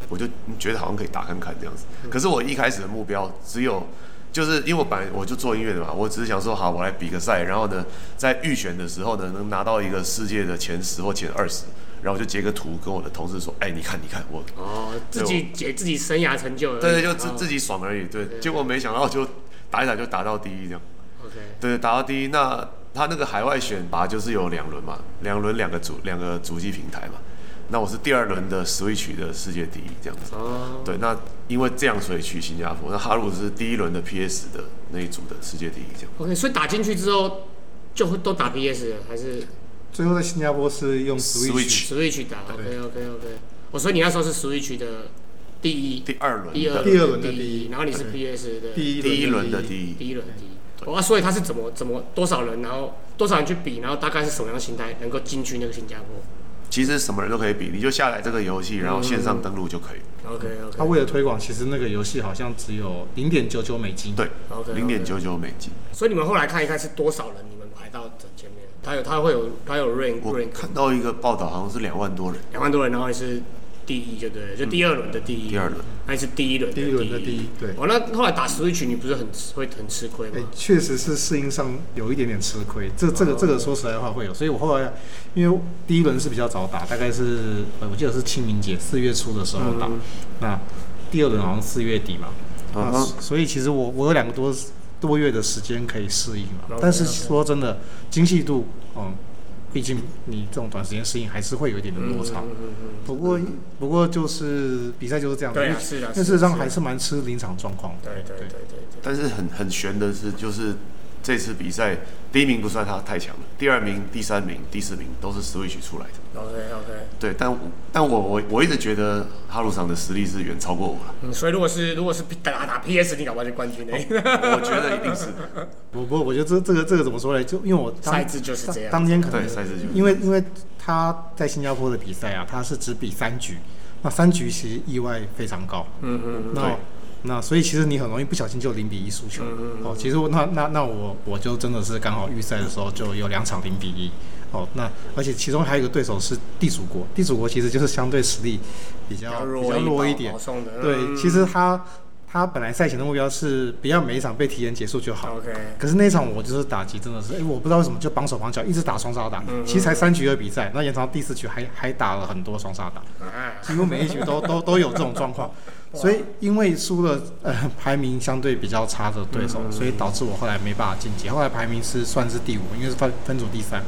S4: 我就觉得好像可以打看看这样子。可是我一开始的目标只有，就是因为我本来我就做音乐的嘛，我只是想说好，我来比个赛，然后呢，在预选的时候呢，能拿到一个世界的前十或前二十，然后我就截个图跟我的同事说，哎，你看你看我。
S2: 哦，自己解自己生涯成就
S4: 对对，就自
S2: 哦
S4: 自己爽而已。对，
S2: 对
S4: 结果没想到就打一打就打到第一这样。
S2: OK，
S4: 对，打到第一，那他那个海外选拔就是有两轮嘛，两轮两个主两个主机平台嘛。那我是第二轮的 Switch 的世界第一这样子。
S2: 哦，
S4: 对，那因为这样所以去新加坡。那哈鲁是第一轮的 PS 的那一组的世界第一这样。
S2: OK，所以打进去之后就会都打 PS 了，还是
S3: 最后在新加坡是用 Switch，Switch
S4: Switch
S2: 打？OK OK OK，我说你那时候是 Switch 的第一、
S4: 第二轮
S2: 第二
S3: 第二轮的
S2: 第
S3: 第一
S2: 然后你是 PS 的
S3: 第一
S4: 第一轮
S3: 的
S4: 的第一。
S2: 第一轮的第一。哇，所以他是怎么怎么多少人，然后多少人去比，然后大概是什么样的心态能够进去那个新加坡
S4: 其实什么人都可以比，你就下载这个游戏，然后线上登录就可以。
S2: ？OK OK 他
S3: 为了推广，其实那个游戏好像只有零点九九美金。
S4: 对
S2: ，OK，
S4: 零点九九美金。
S2: 所以你们后来看一看是多少人，他有他会有他有 rank
S4: 我
S2: rank
S4: 看到一个报道，好像是两万多人。
S2: 两万多人，然后也是第一，就对，就第二轮的第一，
S4: 第二轮，
S2: 还是第一轮
S3: 第一。轮的第一对。
S2: 哦，那后来打 Switch 你不是很吃会很吃亏
S3: 哎
S2: 吗？，
S3: 确实是适应上有一点点吃亏，这这个这个说实在话会有，所以我后来因为第一轮是比较早打，大概是呃我记得是清明节四月初的时候打，
S2: 嗯。
S3: 那第二轮好像四月底嘛，那
S4: 嗯哼
S3: 所以其实我我有两个多多月的时间可以适应了但是说真的精细度，嗯，毕竟你这种短时间适应还是会有一点的落差。
S2: 嗯嗯嗯
S3: 不过不过就是比赛就是这样子，因为
S2: 对啊是的，
S3: 但事实上还是蛮吃临场状况的。
S2: 对对对对对。
S4: 但是很很悬的是，就是这次比赛第一名不算他太强了，第二名、第三名、第四名都是 Switch 出来的。
S2: OK OK，
S4: 对，但我但我我我一直觉得哈鲁桑的实力是远超过我了，
S2: 嗯，所以如果是如果是打打 PS，你搞不好就冠军呢。
S4: 我觉得一定是。
S3: 不不，我觉得这这个这个怎么说呢？就因为我
S2: 赛制就是这样
S3: 当当天可能
S4: 对赛制就是
S3: 因为因为他在新加坡的比赛啊，他是只比三局，那三局其实意外非常高。
S2: 嗯嗯
S3: 那
S4: 对
S3: 那所以其实你很容易不小心就零比一输球。哦，其实我那那那我我就真的是刚好预赛的时候就有两场零比一。哦，那而且其中还有一个对手是地主国，地主国其实就是相对实力比较比较弱一点。对，
S2: 嗯
S3: 其实他他本来赛前的目标是不要每一场被提前结束就好。
S2: OK，
S3: 可是那一场我就是打击真的是，哎、我不知道为什么就绑手绑脚，一直打双杀打。
S2: 嗯
S3: 其实才三局的比赛，那延长到第四局还还打了很多双杀打，
S2: 啊，
S3: 几乎每一局都 都都有这种状况。所以因为输了呃排名相对比较差的对手，所以导致我后来没办法晋级。后来排名是算是第五，因为是分分组第三，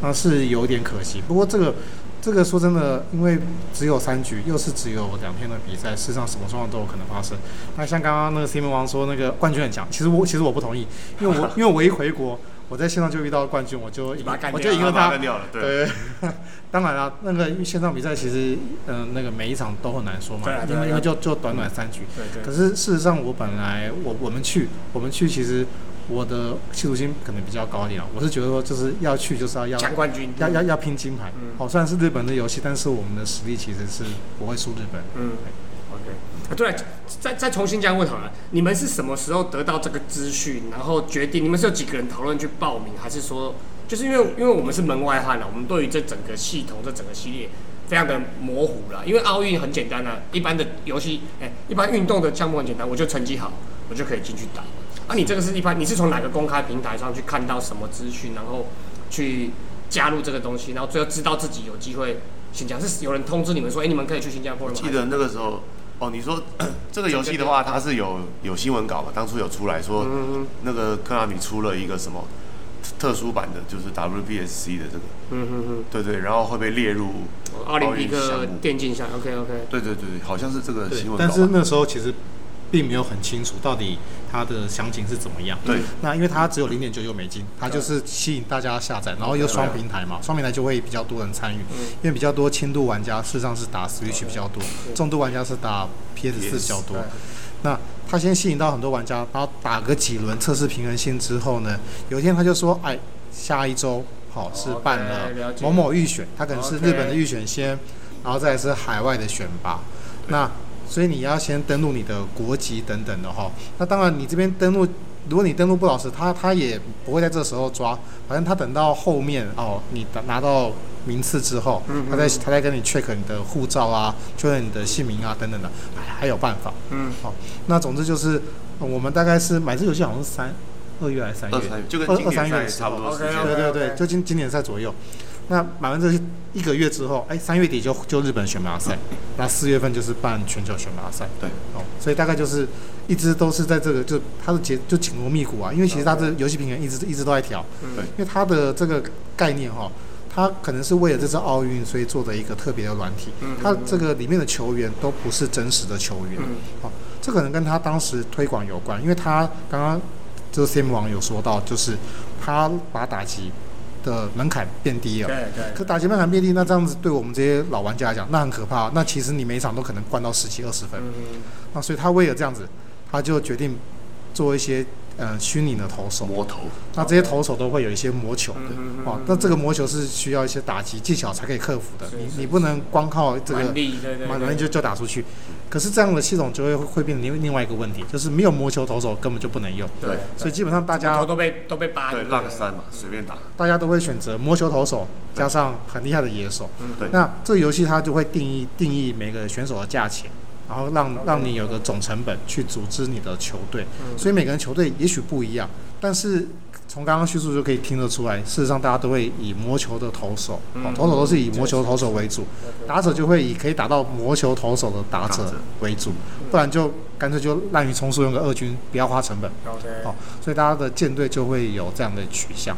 S3: 那是有点可惜。不过这个这个说真的，因为只有三局，又是只有两天的比赛，事实上什么状况都有可能发生。那像刚刚那个 Simon 王说那个冠军很强，其实我其实我不同意，因为我因为我一回国。我在线上就遇到冠军，我就 我就赢了他
S4: 对，
S3: 对，当然了，那个线上比赛其实，嗯、那个每一场都很难说嘛因为因为就就短短三局。
S2: 对对
S3: 可是事实上，我本来我我们去我们去，其实我的企图心可能比较高一点啊。我是觉得说，就是要去就是要要
S2: 抢冠军，
S3: 要要要拼金牌。
S2: 嗯
S3: 好、虽然是日本的游戏，但是我们的实力其实是不会输日本。
S2: 嗯，OK，啊，对了，再再重新这样问好了，你们是什么时候得到这个资讯，然后决定你们是有几个人讨论去报名，还是说，就是因为因为我们是门外汉了，我们对于这整个系统、这整个系列非常的模糊了。因为奥运很简单啊，一般的游戏，哎、一般运动的项目很简单，我就成绩好，我就可以进去打。啊，你这个是一般，你是从哪个公开平台上去看到什么资讯，然后去加入这个东西，然后最后知道自己有机会新加坡，是有人通知你们说，哎、你们可以去新加坡了吗？
S4: 记得那个时候，哦，你说 这个游戏的话，它是有有新闻稿嘛？当初有出来说，
S2: 嗯
S4: 那个科纳米出了一个什么特殊版的，就是 WBSC 的这个，
S2: 嗯嗯嗯。
S4: 对对，然后会被列入，
S2: 奥林匹克电竞项，OK OK，
S4: 对对对，好像是这个新闻，稿吧。
S3: 但是那时候其实并没有很清楚到底它的详情是怎么样。
S4: 对。
S3: 那因为它只有零点九九美金，它就是吸引大家下载，然后又双平台嘛，双平台就会比较多人参与，因为比较多轻度玩家事实上是打 Switch 比较多，重度玩家是打 PS 四比较多。那他先吸引到很多玩家，然后打个几轮测试平衡性之后呢，有一天他就说，哎，下一周好是办
S2: 了
S3: 某某预选，他可能是日本的预选先，然后再是海外的选拔。那所以你要先登录你的国籍等等的哈。那当然你这边登录，如果你登录不老实，他他也不会在这时候抓，反正他等到后面哦，你拿拿到名次之后，他再他再跟你 check 你的护照啊，确认你的姓名啊等等的，还还有办法。
S2: 嗯，
S3: 好，那总之就是呃我们大概是买这游戏好像是三二月还是三月
S4: 二，三就跟
S3: 二
S4: 经典赛差不多。
S3: 对对对，就今今年赛左右。那买完这一个月之后，哎，三月底就就日本选拔赛，那四月份就是办全球选拔赛。
S4: 对，
S3: 哦，所以大概就是一直都是在这个，就它的节就紧锣密鼓啊，因为其实它的游戏平衡一直一直都在调，
S4: 对。
S3: 因为它的这个概念哈、它可能是为了这次奥运，所以做的一个特别的软体。它这个里面的球员都不是真实的球员，好、这可能跟他当时推广有关，因为他刚刚就是 Sim 网有说到，就是他把打击的门槛变低了。
S2: 对对，
S3: 可打击门槛变低，那这样子对我们这些老玩家来讲，那很可怕。那其实你每一场都可能灌到十几二十分。
S2: 嗯，
S3: 那所以他为了这样子，他就决定做一些呃虚拟的投手。
S4: 魔头，
S3: 那这些投手都会有一些魔球的
S2: 嗯
S3: 哦，那这个魔球是需要一些打击技巧才可以克服的。
S2: 是是
S3: 你你不能光靠这个
S2: 蛮力，对对对，
S3: 马上就就打出去。可是这样的系统就会会变成另另外一个问题，就是没有魔球投手根本就不能用。
S2: 对，
S3: 所以基本上大家
S2: 都被都被扒，
S4: 对
S2: 不
S4: ，luck 三嘛，随便打。
S3: 大家都会选择魔球投手加上很厉害的野手。
S4: 嗯对
S3: 那这个游戏它就会定义定义每个选手的价钱，然后让让你有个总成本去组织你的球队。所以每个人球队也许不一样，但是从刚刚叙述就可以听得出来，事实上大家都会以魔球的投手，哦，投手都是以魔球投手为主，打者就会以可以打到魔球投手的打者为主，不然就干脆就滥竽充数，用个二军，不要花成本。哦，所以大家的舰队就会有这样的取向。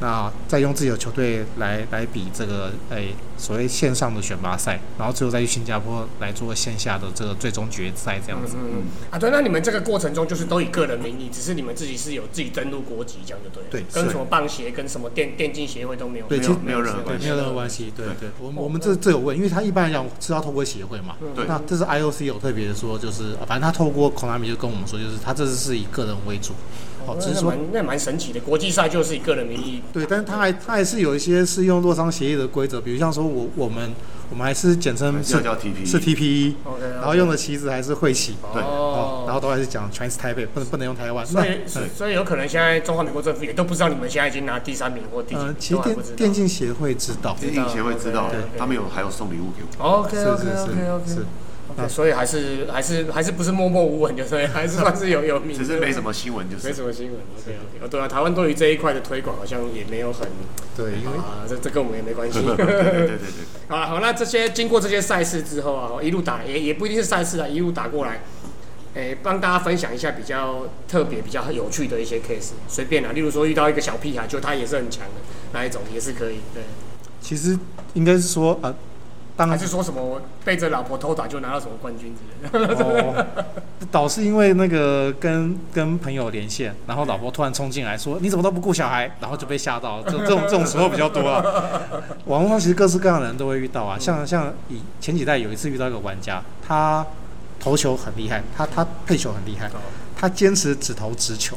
S3: 那再用自己的球队来来比这个诶、所谓线上的选拔赛，然后最后再去新加坡来做线下的这个最终决赛这样子。
S2: 嗯啊，对，那你们这个过程中就是都以个人名义，只是你们自己是有自己登录国籍这样就对了，
S3: 对？
S2: 跟什么棒协跟什么电电竞协会都没有，
S4: 没
S3: 对其实
S4: 有没有任何
S3: 对，
S4: 关系。
S3: 没有任何关系。对
S4: 对
S3: 对，我们我们这这有问，因为他一般来讲是要透过协会嘛。
S4: 对
S3: 那这是 IOC 有特别的说，就是反正他透过 Konami 就跟我们说，就是他这次是以个人为主。哦，只是说
S2: 那蛮神奇的，国际赛就是以个人名义，
S3: 对，但是他还他还是有一些是用洛桑协议的规则，比如像说我我们我们还是简称是
S4: 还是要叫 TP，
S3: 是
S2: TPE，OK，
S3: 然后用的旗子还是会旗。
S4: 对。
S3: 哦，然
S2: 哦，
S3: 后都还是讲 Chinese Taipei，不能不能用台湾。
S2: 所以所以有可能现在中华民国政府也都不知道你们现在已经拿第三名或第几
S3: 呃，
S2: 名，
S3: 其实电。电竞协会知道，
S4: 电竞协会知道
S2: 对，
S4: 他们有还有送礼物给我。
S2: OK
S3: 是
S2: OK
S3: 是
S2: OK
S3: 是。
S2: OK 所以还是还是还是不是默默无闻，就是还是算是有有名，
S4: 只是没什么新闻，就是
S2: 没什么新闻。OK OK，对啊，台湾对于这一块的推广好像也没有很
S3: 对，因为
S2: 啊，这这跟我们也没关系。
S4: 对对对对对，
S2: 好了好，那这些经过这些赛事之后啊，一路打也也不一定是赛事啊，一路打过来，诶、帮大家分享一下比较特别、比较有趣的一些 case，随便啊，例如说遇到一个小屁孩，就他也是很强的那一种，也是可以。对，
S3: 其实应该是说呃，当然。
S2: 还是说什么我背着老婆偷打就拿到什么冠军之类的？
S3: 哦，导是因为那个跟跟朋友连线，然后老婆突然冲进来说你怎么都不顾小孩，然后就被吓到，这这种这种时候比较多啊。网络上其实各式各样的人都会遇到啊，像像以前几代有一次遇到一个玩家，他投球很厉害，他他配球很厉害，他坚持只投直球，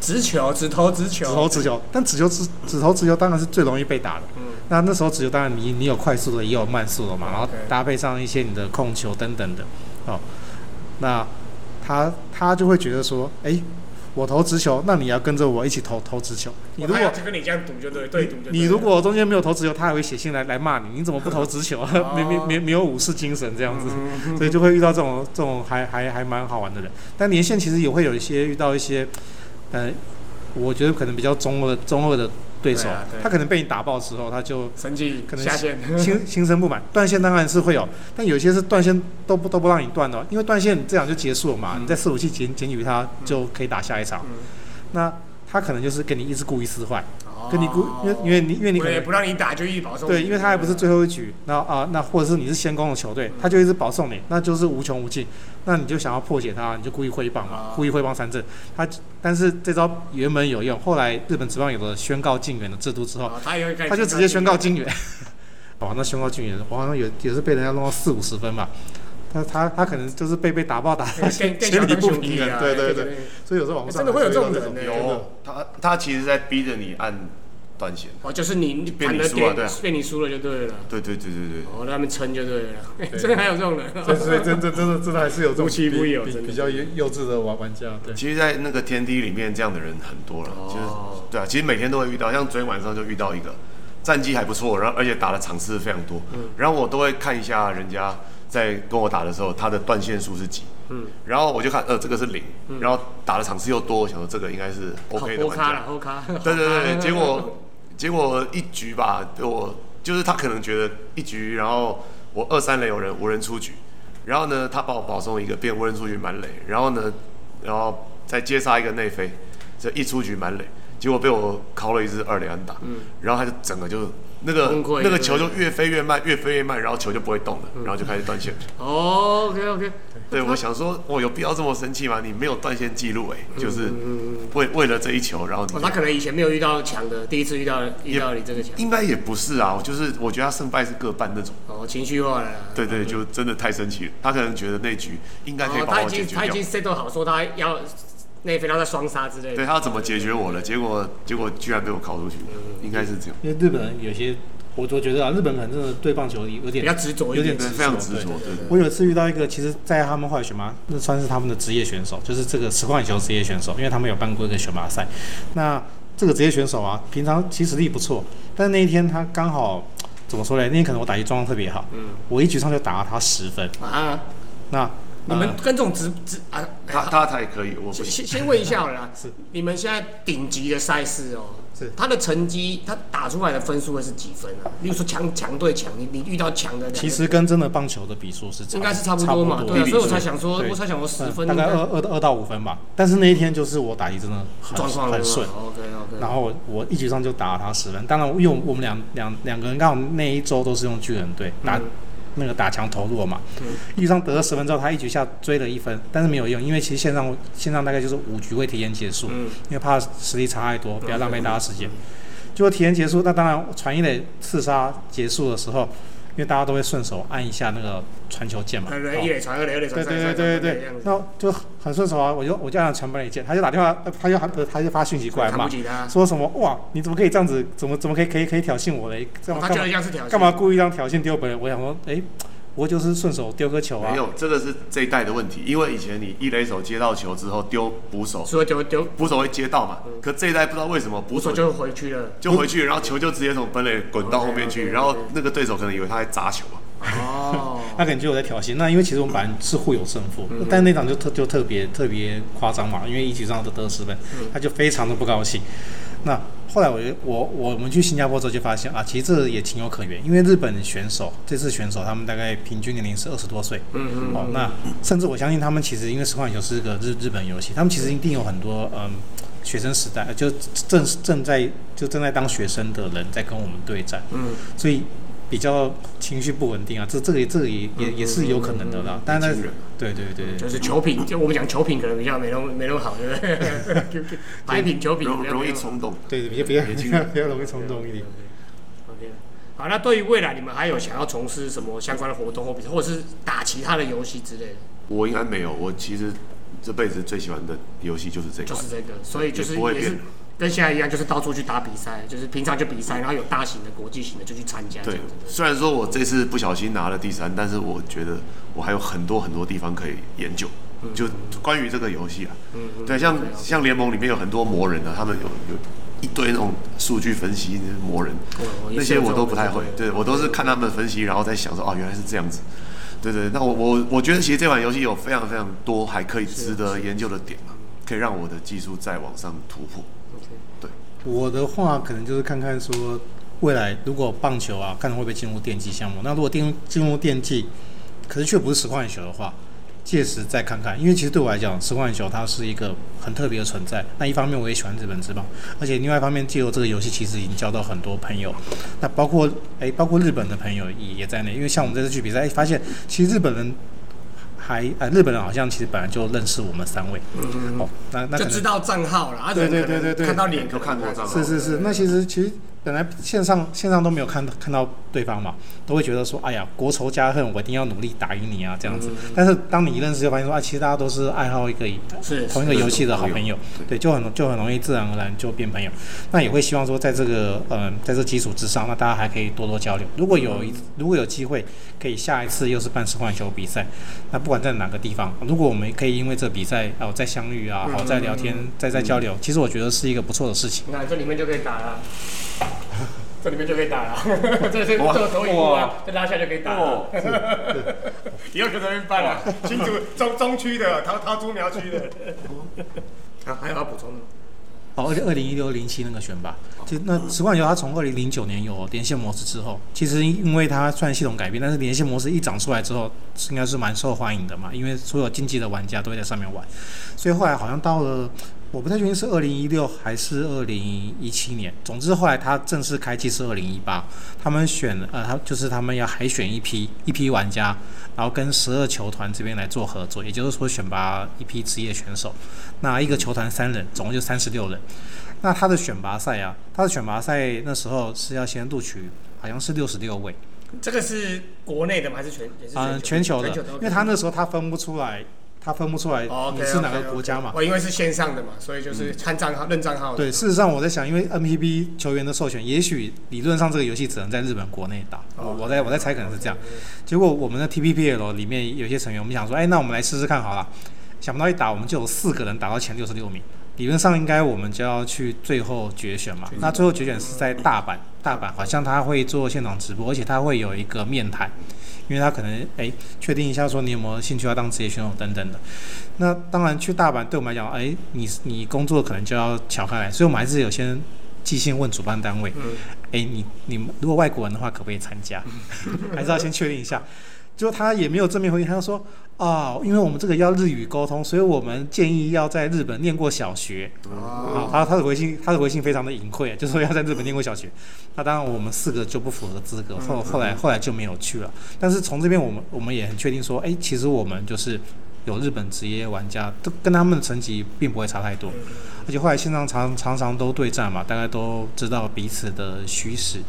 S2: 直球，只投直球，
S3: 只投直球，但直球直只投直球当然是最容易被打的。
S2: 嗯
S3: 那那时候直球当然你你有快速的，也有慢速的嘛，然后搭配上一些你的控球等等的，哦，那他他就会觉得说，哎、我投直球，那你要跟着我一起投投直球。你如果
S2: 跟你这样赌就对，对赌
S3: 你如果中间没有投直球，他还会写信来来骂你，你怎么不 投直球 啊？没没没没有武士精神这样子，所以就会遇到这种这种还还还蛮好玩的人。但连线其实也会有一些遇到一些，呃，我觉得可能比较中二中二的对手，他可能被你打爆之后，他就
S2: 生气
S3: 可能
S2: 下线，
S3: 心 心生不满。断线当然是会有，但有些是断线都不都不让你断的哦，因为断线这样就结束了嘛，你在四五器检检举他就可以打下一场。
S2: 嗯。
S3: 那他可能就是跟你一直故意撕坏，
S2: 哦
S3: 跟你故因为因为你因为你可能
S2: 也不让你打就一直保送，
S3: 对，因为他还不是最后一局，那啊、那或者是你是先攻的球队，他就一直保送你，那就是无穷无尽。那你就想要破解他，你就故意挥棒嘛，
S2: 啊
S3: 故意挥棒三振。他但是这招原本有用，后来日本职棒有了宣告禁援的制度之后，
S2: 哦他
S3: 就直接宣告禁援。哦，那宣告禁援，我好像也也是被人家弄到四五十分吧。他他他可能就是被被打爆打到
S2: 更
S3: 心
S2: 更
S3: 心里不平衡，对对对。所以有时候网络上
S2: 真的会有这种人呢
S4: 有他他其实在逼着你按断线。
S2: 哦，就是你你
S4: 变你
S2: 盘的点
S4: 输了对啊
S2: 被你输了就对了，
S4: 对对对对对。
S2: 哦，让他们撑就对了，真的还有这种人，
S3: 所以所以真真真的真的还是有这种
S2: 无奇不
S3: 比
S2: 有的
S3: 比比较幼幼稚的玩玩家，对。
S4: 其实，在那个天梯里面，这样的人很多了，就是
S2: 哦
S4: 对啊，其实每天都会遇到，像昨天晚上就遇到一个战绩还不错，然后而且打的场次非常多，
S2: 嗯
S4: 然后我都会看一下人家在跟我打的时候，他的断线数是几，
S2: 嗯，
S4: 然后我就看，呃，这个是零，然后打的场次又多，我想说这个应该是 OK 的玩家。
S2: 后咖了，，后咖，
S4: 对对对，结果结果一局吧，我就是他可能觉得一局，然后我二三垒有人无人出局，然后呢，他把我保送一个变无人出局满垒，然后呢，然后再接杀一个内飞，这一出局满垒，结果被我敲了一支二连安打，然后他就整个就那个那个球就越飞越慢，越飞越慢，然后球就不会动了，然后就开始断线。
S2: 哦，OK OK，
S4: 对，我想说，我有必要这么生气吗？你没有断线记录，哎，就是
S2: 嗯，
S4: 为为了这一球，然后你
S2: 哦，他可能以前没有遇到强的，第一次遇到遇到你这个强，
S4: 应该也不是啊，就是我觉得他胜败是各半那种。
S2: 哦，情绪化了啦，
S4: 对对，就真的太生气了。他可能觉得那局应该可以
S2: 哦，
S4: 把
S2: 他已
S4: 我解决掉，
S2: 经他已经 set 好说他要内飞，然后再双杀之类的，
S4: 对他要怎么解决我的？结果结果居然被我考出去，应该是这样。
S3: 因为日本人有些，我我觉得啊，日本可能真的对棒球有点
S2: 比较执着
S3: 有点执，
S4: 对非常执着，对对。
S3: 我有一次遇到一个，其实，在他们后来选拔，那算是他们的职业选手，就是这个实况球职业选手，因为他们有办过一个选拔赛。那这个职业选手啊，平常其实实力不错，但那一天他刚好怎么说呢？那天可能我打击状况特别好，
S2: 嗯
S3: 我一局上就打了他十分。
S2: 啊，
S3: 那
S2: 你们
S3: 呃
S2: 跟这种直直啊，
S4: 他他才可以，我不
S2: 先
S4: 行。
S2: 先先问一下好了 啦，
S3: 是
S2: 你们现在顶级的赛事哦，
S3: 是
S2: 他的成绩，他打出来的分数会是几分啊？例如说强强对强，你你遇到强的，
S3: 其实跟真的棒球的比数是差
S2: 应该是差
S3: 差
S2: 不多嘛，对所以我才想说，我才想说十分
S3: 大概二二二到五分吧。但是那一天就是我打击真的很
S2: 状况
S3: 很顺
S2: ，OK OK，
S3: 然后我我一局上就打了他十分。当然，因为我们两两两个人刚好那一周都是用巨人队打、
S2: 嗯
S3: 那个打墙投入了嘛，
S2: 嗯
S3: 一局上得了十分之后，他一局下追了一分，但是没有用，因为其实线上线上大概就是五局会提前结束，
S2: 嗯，
S3: 因为怕实力差太多，不要浪费大家时间。结果提前结束，那当然传一垒刺杀结束的时候，因为大家都会顺手按一下那个传球键嘛，
S2: 对对，
S3: 哦
S2: 一垒传二垒，二垒传
S3: 对对
S2: 三垒，
S3: 对对对
S2: 这样，子
S3: 那就很顺手啊，我就我就按了传本垒键，他就打电话，呃他就还他就发讯息过来嘛
S2: 看不，起他，
S3: 说什么哇，你怎么可以这样子？怎么怎么可以可以可以挑衅我嘞？这样
S2: 他觉得
S3: 干嘛
S2: 这样是挑衅，
S3: 干嘛故意让挑衅丢本人？我想说，哎、不过就是顺手丢个球啊
S4: 没。有，这个是这一代的问题，因为以前你一垒手接到球之后丢捕手，
S2: 所以丢丢
S4: 捕手会接到嘛，可这一代不知道为什么捕手
S2: 就回去了，
S4: 就回去，然后球就直接从本垒滚到后面去然后那个对手可能以为他在砸球啊。
S2: 哦，
S3: 他感觉我在挑衅，那因为其实我们本来是互有胜负，但那场就特就特别特别夸张嘛，因为一局上就得十分，他就非常的不高兴。那后来我就我我们去新加坡之后就发现啊，其实这也情有可原，因为日本选手这次选手他们大概平均年龄是二十多岁，
S2: 嗯嗯
S3: 哦，那甚至我相信他们其实因为实况野球是个日日本游戏，他们其实一定有很多嗯学生时代就正正在就正在当学生的人在跟我们对战，
S2: 嗯，
S3: 所以比较情绪不稳定啊，这这个这个也也也是有可能的啦。但是对对对对，
S2: 就是球品，就我们讲球品可能比较没那么没那么好，对不对？白品球品
S4: 容容
S2: 比较没那么好
S4: 易冲动。
S3: 对比较比较
S4: 年轻
S3: 比较
S4: 人
S3: 比较容易冲动一点。
S2: OK，好，那对于未来你们还有想要从事什么相关的活动或比赛，或者是打其他的游戏之类的？
S4: 我应该没有，我其实这辈子最喜欢的游戏就是这个。
S2: 就是这个，所以就是
S4: 也
S2: 是
S4: 变
S2: 跟现在一样，就是到处去打比赛，就是平常就比赛，然后有大型的、国际型的就去参加
S4: 对。，虽然说我这次不小心拿了第三，但是我觉得我还有很多很多地方可以研究，就关于这个游戏啊。
S2: 嗯
S4: 对，像像联盟里面有很多魔人啊，他们有有一堆那种数据分析魔人，
S2: 哦
S4: 那些我都不太会。
S2: 对
S4: 对我都是看他们分析，然后再想说哦，原来是这样子。对对，那我我我觉得其实这款游戏有非常非常多还可以值得研究的点啊，可以让我的技术再往上突破。
S3: 我的话可能就是看看说未来如果棒球啊，看会不会进入电竞项目。那如果进进入电竞，可是却不是实况球的话，届时再看看。因为其实对我来讲，实况球它是一个很特别的存在。那一方面我也喜欢日本职棒，而且另外一方面借由这个游戏，其实已经交到很多朋友。那包括诶，包括日本的朋友也也在内。因为像我们这次去比赛，诶发现其实日本人。还呃，日本人好像其实本来就认识我们三位，哦，那那
S2: 就知道账号了，啊
S3: 对对对对对。
S2: 看到脸
S4: 都看过账号。
S3: 是是是，那其实其实本来线上线上都没有看看到对方嘛，都会觉得说，哎呀，国仇家恨，我一定要努力打赢你啊，这样子。但是当你一认识，就发现说，啊，其实大家都是爱好一个
S2: 是
S3: 同一个游戏的好朋友，对，就很就很容易自然而然就变朋友。那也会希望说，在这个嗯、在这基础之上，那大家还可以多多交流。如果有一如果有机会，可以下一次又是办实况球比赛，那不管在哪个地方，如果我们可以因为这比赛哦再相遇啊，好再聊天，再再交流，其实我觉得是一个不错的事情。
S2: 那这里面就可以打了，这里面就可以打了，这是这
S4: 哇
S2: 个投影幕啊，再拉下就可以打了。以后可这边办了，新竹中中区的，桃桃竹苗区的。好，还有要补充的吗？
S3: 哦，而且二零一六零七那个选拔，其实那实况球它从二零零九年有连线模式之后，其实因为它算系统改变，但是连线模式一长出来之后，应该是蛮受欢迎的嘛，因为所有竞技的玩家都会在上面玩，所以后来好像到了。我不太确定是二零一六还是二零一七年，总之后来它正式开机是二零一八，他们选呃，他就是他们要海选一批一批玩家，然后跟十二球团这边来做合作，也就是说选拔一批职业选手，那一个球团三人，总共就三十六人。那他的选拔赛啊，他的选拔赛那时候是要先录取，好像是六十六位，
S2: 这个是国内的吗？还是全也是
S3: 嗯，
S2: 全
S3: 全球的，
S2: 全球
S3: 因为他那时候他分不出来，他分不出来
S2: 哦
S3: 你是哪个国家嘛。
S2: 我，因为是线上的嘛，所以就是看账号、认账号。
S3: 对，事实上我在想，因为 NPB 球员的授权，也许理论上这个游戏只能在日本国内打。
S2: 哦
S3: 我我在我在猜可能是这样。结果我们的 TPPL 里面有些成员，我们想说，哎，那我们来试试看好了。想不到一打，我们就有四个人打到前六十六名。理论上应该我们就要去最后决选嘛。那最后决选是在大阪，大阪好像他会做现场直播，而且他会有一个面谈，因为他可能哎确定一下说你有没有兴趣要当职业选手等等的。那当然去大阪对我们来讲，哎，你你工作可能就要巧开来，所以我们还是有先寄信问主办单位，
S2: 嗯，
S3: 哎，你你如果外国人的话，可不可以参加？还是要先确定一下。就他也没有正面回应，他就说啊、因为我们这个要日语沟通，所以我们建议要在日本念过小学。啊，他他的回信他的回信非常的隐晦，就说要在日本念过小学。那当然我们四个就不符合资格，后后来后来就没有去了。但是从这边我们我们也很确定说，哎，其实我们就是有日本职业玩家，都跟他们的成绩并不会差太多。而且后来线上常常常都对战嘛，大概都知道彼此的虚实。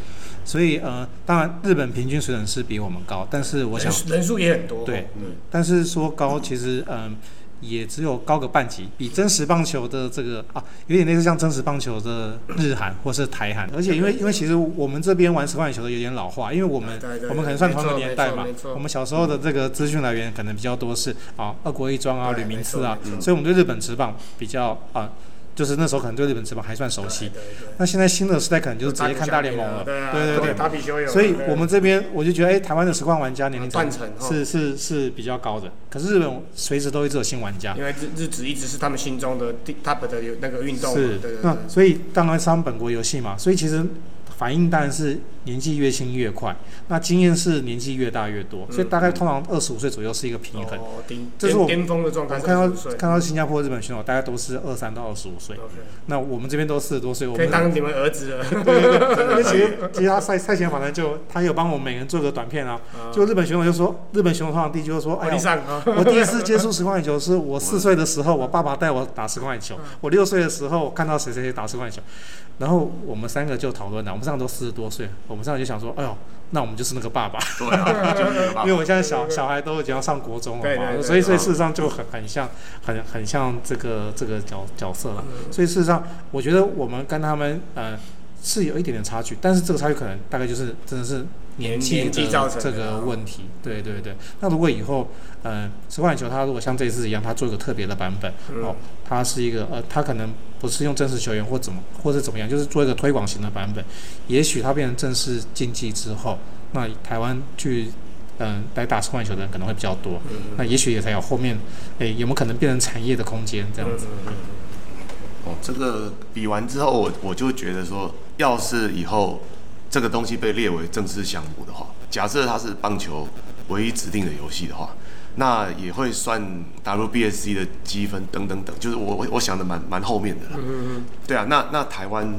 S3: 所以呃，当然日本平均水准是比我们高，但是我想
S2: 人数也很多。
S3: 对
S2: 嗯，
S3: 但是说高，其实嗯，也只有高个半级，比真实棒球的这个啊，有点类似像真实棒球的日韩或是台韩。而且因为 因为其实我们这边玩实况野球的有点老化，因为我们我们可能算同一个年代嘛我们小时候的这个资讯来源可能比较多是啊二国一庄啊、吕明次啊所以我们对日本职棒比较啊，就是那时候可能对日本职棒还算熟悉。那现在新的时代可能就是直接看大联盟了，
S2: 对啊，
S3: 对对。所以我们这边我就觉得，哎、台湾的实况玩家年龄是是是比较高的，可是日本随时都一直有新玩家，
S2: 因为日日职一直是他们心中的第 top 的那个运动嘛，
S3: 是
S2: 对。对。对。
S3: 那所以当然是他们本国游戏嘛，所以其实反应当然是年纪越轻越快，那经验是年纪越大越多，所以大概通常二十五岁左右是一个平衡。
S2: 哦，
S3: 这是我
S2: 巅巅峰的状态
S3: 我看到看到新加坡、日本选手大概都是二三到二十五岁，那我们这边都四十多岁，我们
S2: 可以当你们儿子了。
S3: 因为其实其实他赛赛前访谈就他有帮我们每人做个短片啊，就日本选手就说，日本选手通常第一句就说，哎呀，我第一次接触实况球是我四岁的时候，我爸爸带我打实况球，我六岁的时候看到谁谁谁打实况球，然后我们三个就讨论了，我们三个都四十多岁，我们上来就想说，哎呦，那我们就是那个爸爸。
S4: 对啊，就是这个吧
S3: 因为我现在小小孩都已经要上国中了嘛，
S2: 对对对
S3: 所以所以事实上就很很像很很像这个这个角角色了。
S2: 嗯
S3: 所以事实上，我觉得我们跟他们呃是有一点点差距，但是这个差距可能大概就是真的是年纪
S2: 的
S3: 的这个问题。对对对。那如果以后呃实况球它如果像这次一样，它做一个特别的版本、
S2: 嗯
S3: 哦，它是一个呃它可能不是用正式球员或怎么或者怎么样，就是做一个推广型的版本，也许它变成正式竞技之后，那台湾去。嗯，来打实况球的人可能会比较多，那也许也才有后面，诶、有没有可能变成产业的空间这样子？
S4: 哦，这个比完之后，我我就觉得说，要是以后这个东西被列为正式项目的话，假设它是棒球唯一指定的游戏的话，那也会算 WBSC 的积分等等等，就是我我我想的蛮蛮后面的啦。对啊，那那台湾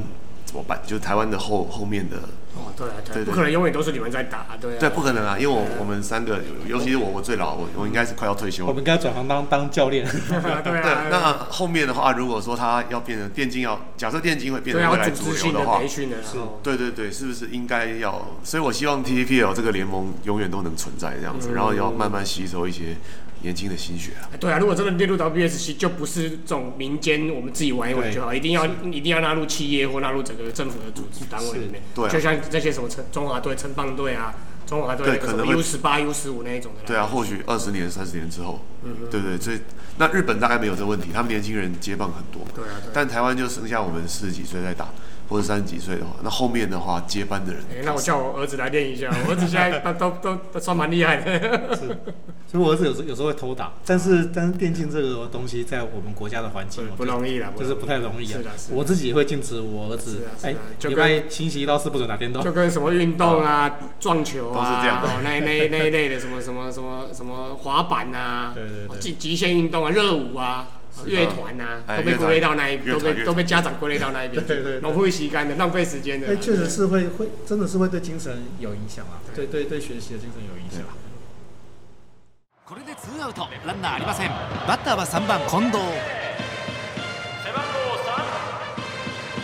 S4: 怎么办？就是台湾的后后面的，
S2: 哦，对啊，
S4: 对
S2: 不可能永远都是你们在打，对啊。
S4: 对，不可能啊，因为我我们三个，尤其是我，我最老，我我应该是快要退休了
S3: 我们。应该转行当当教练。
S2: 对啊，对
S4: 对
S2: 啊，，
S4: 那后面的话，如果说他要变成电竞要，假设电竞会变成未来主
S2: 要组织性
S4: 流的话
S2: 的培，训的，然后
S4: 对对对，是不是应该要？所以我希望 TTPL 这个联盟永远都能存在这样子，然后要慢慢吸收一些年轻的心血啊。
S2: 对啊，如果真的列入 WBSC，就不是这种民间我们自己玩一玩就好，一定要一定要纳入企业或纳入整个政府的组织单位里面。
S4: 对啊
S2: 就像这些什么城中华队、城棒队啊，中华队
S4: 可能
S2: U 十八、U 十五那一种的。
S4: 对啊，或许二十年、三十年之后，对不对？所以那日本大概没有这个问题，他们年轻人接棒很多，
S2: 对啊，对啊。
S4: 但台湾就剩下我们四十几岁在打，或者三十几岁的话，那后面的话接班的人，
S2: 哎，那我叫我儿子来练一下，我儿子现在都都都都算蛮厉害的。
S3: 是所以我儿子有时有时候会偷打，但是但是电竞这个东西在我们国家的环境，
S2: 不容易啦，
S3: 就是不太容易啊
S2: 是的，是。的
S3: 我自己也会禁止我儿子
S2: 是啊，
S3: 哎
S2: 啊，就
S3: 礼
S2: 跟
S3: 拜星期一到四不准打电动
S2: 就。跟什么运动啊、撞球啊，
S4: 都是这样
S2: 哦那那那一类的什么什么什么什么滑板啊，
S3: 对对对
S2: 极极限运动啊、热舞啊、乐团啊，
S4: 哎
S2: 都被归类到那一，都被都被家长归类到那一边浪费时间的、浪费时间的。
S3: 哎，确实是会会，真的是会对精神有影响啊，对。对对学习的精神有影响。
S5: これでツーアウトランナーありません。バッターは3番近藤。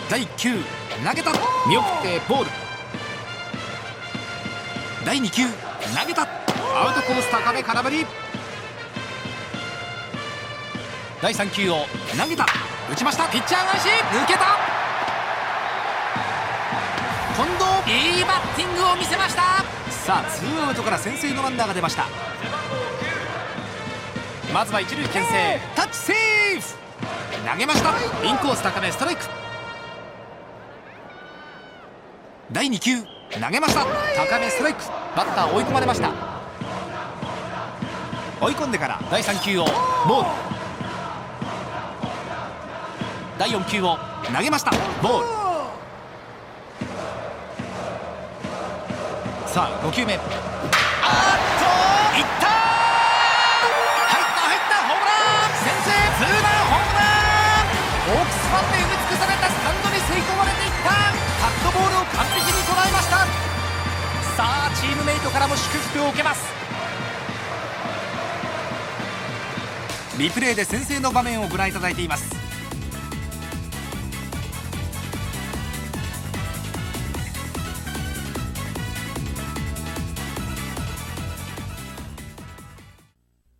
S5: 第1球投げた。見送ってボール。第2球。投げた。アウトコース高め空振り第3球を投げた。打ちました。ピッチャー返し。抜けた。近藤いいバッティングを見せました。さあツーアウトから先制のランナーが出ました。まずは一塁牽制。タッチセーフ。投げました。インコース高めストライク。第2球。投げました。高めストライク。バッター追い込まれました。追い込んでから第3球をボール第4球を投げました。ボール。さあ5球目。あっといった入った入ったホームラン。先制ツーランホームラン。オークスファンで埋め尽くされたスタンドに吸い込まれていった。カットボールを完璧に捉えました。さあチームメイトからも祝福を受けます。リプレイで先制の場面をご覧いただいています。